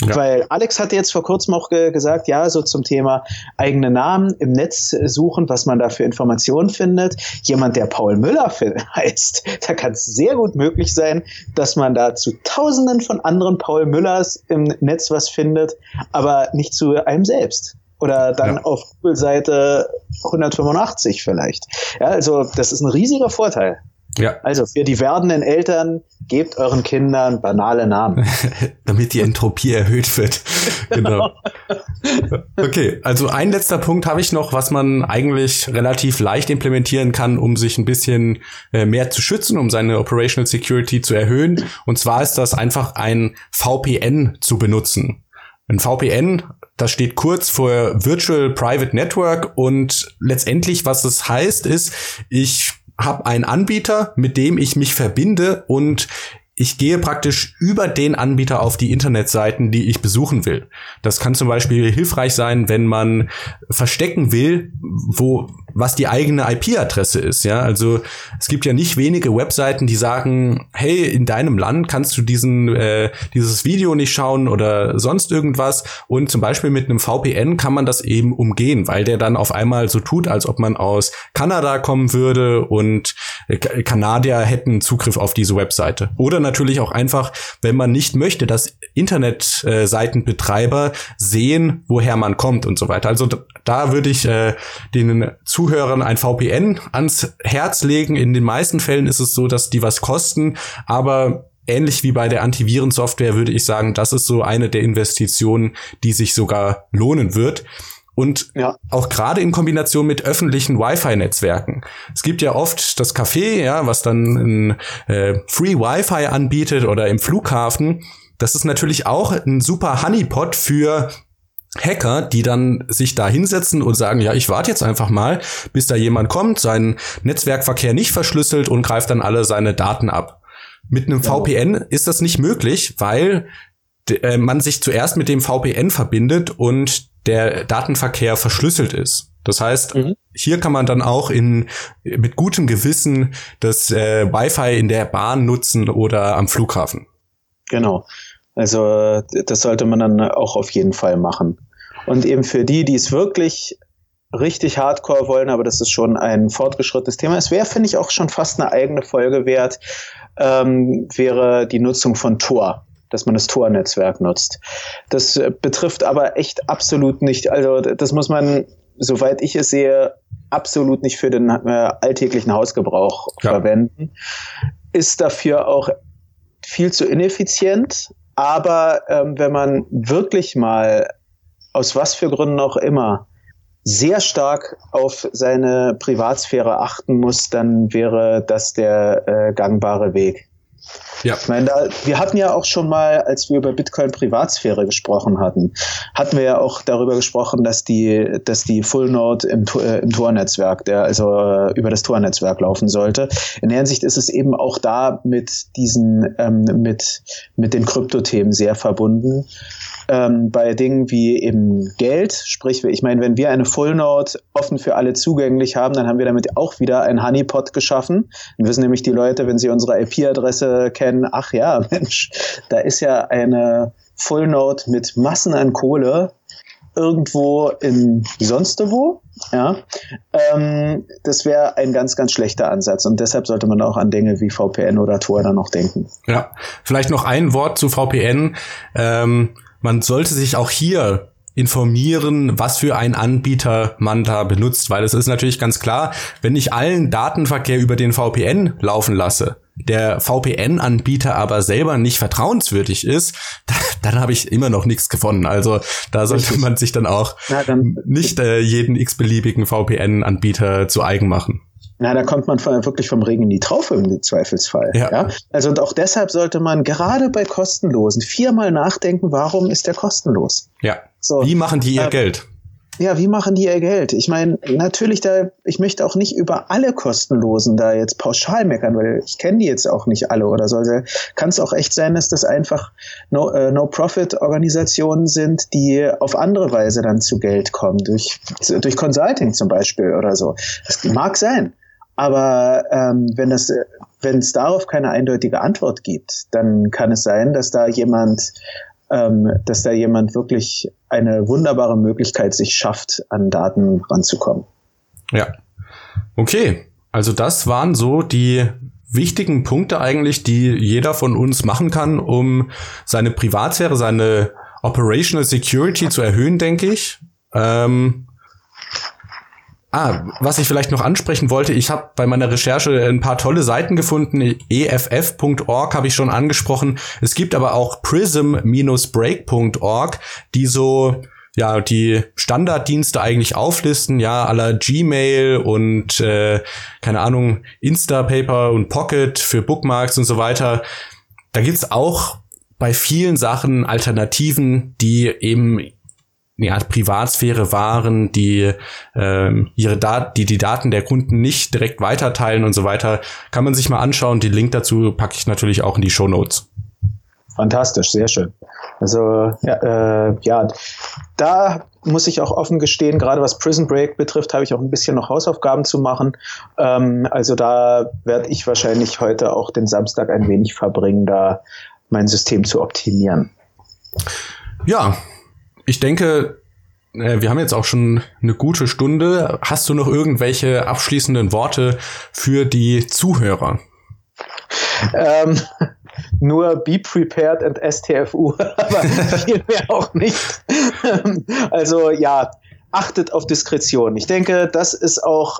Ja. Weil Alex hatte jetzt vor kurzem auch ge gesagt, ja, so zum Thema eigene Namen im Netz suchen, was man da für Informationen findet. Jemand, der Paul Müller heißt, da kann es sehr gut möglich sein, dass man da zu Tausenden von anderen Paul Müllers im Netz was findet, aber nicht zu einem selbst oder dann ja. auf Google-Seite 185 vielleicht. Ja, also das ist ein riesiger Vorteil. Ja. Also für die werdenden Eltern gebt euren Kindern banale Namen. Damit die Entropie erhöht wird. genau. Okay, also ein letzter Punkt habe ich noch, was man eigentlich relativ leicht implementieren kann, um sich ein bisschen äh, mehr zu schützen, um seine Operational Security zu erhöhen. Und zwar ist das einfach ein VPN zu benutzen. Ein VPN, das steht kurz vor Virtual Private Network und letztendlich, was es heißt, ist, ich habe einen Anbieter, mit dem ich mich verbinde und ich gehe praktisch über den Anbieter auf die Internetseiten, die ich besuchen will. Das kann zum Beispiel hilfreich sein, wenn man verstecken will, wo was die eigene IP-Adresse ist. Ja, also es gibt ja nicht wenige Webseiten, die sagen, hey, in deinem Land kannst du diesen äh, dieses Video nicht schauen oder sonst irgendwas. Und zum Beispiel mit einem VPN kann man das eben umgehen, weil der dann auf einmal so tut, als ob man aus Kanada kommen würde und Kanadier hätten Zugriff auf diese Webseite. Oder natürlich auch einfach, wenn man nicht möchte, dass Internetseitenbetreiber sehen, woher man kommt und so weiter. Also da würde ich äh, den Zuhörern ein VPN ans Herz legen. In den meisten Fällen ist es so, dass die was kosten, aber ähnlich wie bei der Antivirensoftware würde ich sagen, das ist so eine der Investitionen, die sich sogar lohnen wird. Und ja. auch gerade in Kombination mit öffentlichen Wi-Fi-Netzwerken. Es gibt ja oft das Café, ja, was dann ein äh, Free Wi-Fi anbietet oder im Flughafen. Das ist natürlich auch ein super Honeypot für Hacker, die dann sich da hinsetzen und sagen, ja, ich warte jetzt einfach mal, bis da jemand kommt, seinen Netzwerkverkehr nicht verschlüsselt und greift dann alle seine Daten ab. Mit einem genau. VPN ist das nicht möglich, weil äh, man sich zuerst mit dem VPN verbindet und der Datenverkehr verschlüsselt ist. Das heißt, mhm. hier kann man dann auch in, mit gutem Gewissen das äh, Wi-Fi in der Bahn nutzen oder am Flughafen. Genau. Also das sollte man dann auch auf jeden Fall machen. Und eben für die, die es wirklich richtig hardcore wollen, aber das ist schon ein fortgeschrittenes Thema. Es wäre, finde ich, auch schon fast eine eigene Folge wert, ähm, wäre die Nutzung von Tor dass man das Tor-Netzwerk nutzt. Das äh, betrifft aber echt absolut nicht, also das muss man, soweit ich es sehe, absolut nicht für den äh, alltäglichen Hausgebrauch ja. verwenden. Ist dafür auch viel zu ineffizient, aber ähm, wenn man wirklich mal aus was für Gründen auch immer sehr stark auf seine Privatsphäre achten muss, dann wäre das der äh, gangbare Weg. Ja. Ich meine, da, wir hatten ja auch schon mal, als wir über Bitcoin Privatsphäre gesprochen hatten, hatten wir ja auch darüber gesprochen, dass die, dass die Full Node im, äh, im Tor-Netzwerk, der also äh, über das Tor-Netzwerk laufen sollte. In der Hinsicht ist es eben auch da mit diesen, ähm, mit, mit den Kryptothemen sehr verbunden ähm, bei Dingen wie eben Geld, sprich, ich meine, wenn wir eine Full Node offen für alle zugänglich haben, dann haben wir damit auch wieder ein Honeypot geschaffen. Dann wissen nämlich die Leute, wenn sie unsere IP-Adresse kennen, ach ja, Mensch, da ist ja eine Full Node mit Massen an Kohle irgendwo in sonst wo. Ja, ähm, das wäre ein ganz, ganz schlechter Ansatz und deshalb sollte man auch an Dinge wie VPN oder Tor dann noch denken. Ja, vielleicht noch ein Wort zu VPN. Ähm, man sollte sich auch hier informieren, was für ein Anbieter man da benutzt, weil es ist natürlich ganz klar, wenn ich allen Datenverkehr über den VPN laufen lasse, der VPN-Anbieter aber selber nicht vertrauenswürdig ist, dann, dann habe ich immer noch nichts gefunden. Also da sollte man sich dann auch ja, dann nicht äh, jeden x-beliebigen VPN-Anbieter zu eigen machen. Na, da kommt man von, wirklich vom Regen in die Traufe im Zweifelsfall. Ja. ja. Also und auch deshalb sollte man gerade bei kostenlosen viermal nachdenken, warum ist der kostenlos? Ja. So, wie machen die ihr äh, Geld? Ja, wie machen die ihr Geld? Ich meine, natürlich da, ich möchte auch nicht über alle kostenlosen da jetzt pauschal meckern, weil ich kenne die jetzt auch nicht alle oder so. Also kann es auch echt sein, dass das einfach No-Profit-Organisationen no sind, die auf andere Weise dann zu Geld kommen, durch, durch Consulting zum Beispiel oder so. Das mag sein. Aber ähm, wenn es wenn es darauf keine eindeutige Antwort gibt, dann kann es sein, dass da jemand ähm, dass da jemand wirklich eine wunderbare Möglichkeit sich schafft, an Daten ranzukommen. Ja. Okay. Also das waren so die wichtigen Punkte eigentlich, die jeder von uns machen kann, um seine Privatsphäre, seine Operational Security zu erhöhen, denke ich. Ähm, Ah, was ich vielleicht noch ansprechen wollte, ich habe bei meiner Recherche ein paar tolle Seiten gefunden. EFF.org habe ich schon angesprochen. Es gibt aber auch prism-break.org, die so ja die Standarddienste eigentlich auflisten, ja aller Gmail und äh, keine Ahnung Instapaper und Pocket für Bookmarks und so weiter. Da gibt's auch bei vielen Sachen Alternativen, die eben eine Art Privatsphäre wahren, die ähm, ihre Dat die die Daten der Kunden nicht direkt weiterteilen und so weiter, kann man sich mal anschauen. Die Link dazu packe ich natürlich auch in die Show Notes. Fantastisch, sehr schön. Also ja, äh, ja, da muss ich auch offen gestehen, gerade was Prison Break betrifft, habe ich auch ein bisschen noch Hausaufgaben zu machen. Ähm, also da werde ich wahrscheinlich heute auch den Samstag ein wenig verbringen, da mein System zu optimieren. Ja, ich denke, äh, wir haben jetzt auch schon eine gute Stunde. Hast du noch irgendwelche abschließenden Worte für die Zuhörer? Ähm, nur be prepared and STFU, aber viel mehr auch nicht. also ja, achtet auf Diskretion. Ich denke, das ist auch,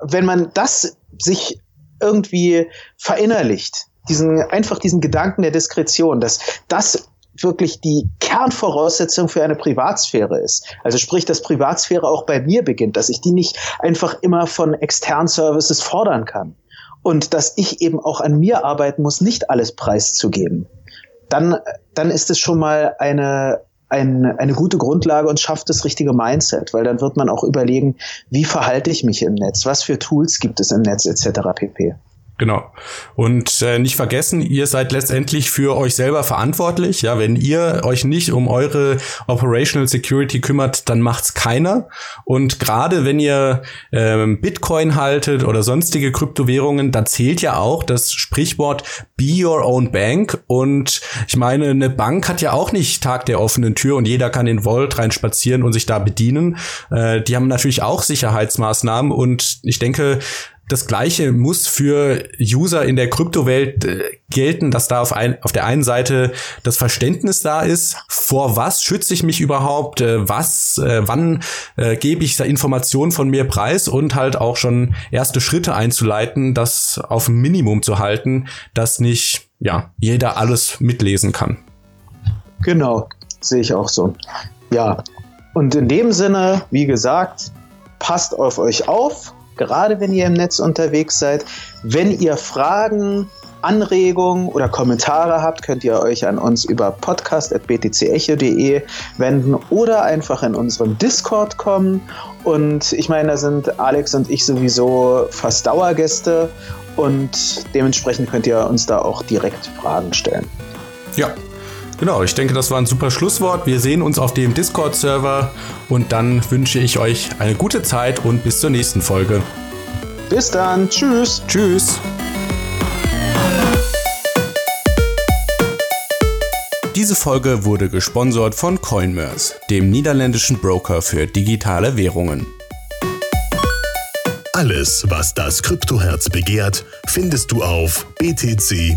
wenn man das sich irgendwie verinnerlicht, diesen, einfach diesen Gedanken der Diskretion, dass das wirklich die Kernvoraussetzung für eine Privatsphäre ist. Also sprich, dass Privatsphäre auch bei mir beginnt, dass ich die nicht einfach immer von externen Services fordern kann. Und dass ich eben auch an mir arbeiten muss, nicht alles preiszugeben. Dann, dann ist es schon mal eine, ein, eine gute Grundlage und schafft das richtige Mindset, weil dann wird man auch überlegen, wie verhalte ich mich im Netz, was für Tools gibt es im Netz etc. pp. Genau. Und äh, nicht vergessen, ihr seid letztendlich für euch selber verantwortlich. Ja, wenn ihr euch nicht um eure Operational Security kümmert, dann macht's keiner. Und gerade wenn ihr ähm, Bitcoin haltet oder sonstige Kryptowährungen, da zählt ja auch das Sprichwort Be Your Own Bank. Und ich meine, eine Bank hat ja auch nicht Tag der offenen Tür und jeder kann in Vault rein spazieren und sich da bedienen. Äh, die haben natürlich auch Sicherheitsmaßnahmen und ich denke, das Gleiche muss für User in der Kryptowelt äh, gelten, dass da auf, ein, auf der einen Seite das Verständnis da ist, vor was schütze ich mich überhaupt, äh, was, äh, wann äh, gebe ich da Informationen von mir preis und halt auch schon erste Schritte einzuleiten, das auf ein Minimum zu halten, dass nicht ja jeder alles mitlesen kann. Genau, sehe ich auch so. Ja, und in dem Sinne, wie gesagt, passt auf euch auf gerade wenn ihr im Netz unterwegs seid. Wenn ihr Fragen, Anregungen oder Kommentare habt, könnt ihr euch an uns über podcast.btcecho.de wenden oder einfach in unseren Discord kommen. Und ich meine, da sind Alex und ich sowieso fast Dauergäste und dementsprechend könnt ihr uns da auch direkt Fragen stellen. Ja, Genau, ich denke, das war ein super Schlusswort. Wir sehen uns auf dem Discord-Server und dann wünsche ich euch eine gute Zeit und bis zur nächsten Folge. Bis dann, tschüss. Tschüss. Diese Folge wurde gesponsert von Coinmers, dem niederländischen Broker für digitale Währungen. Alles, was das Kryptoherz begehrt, findest du auf btc-echo.de.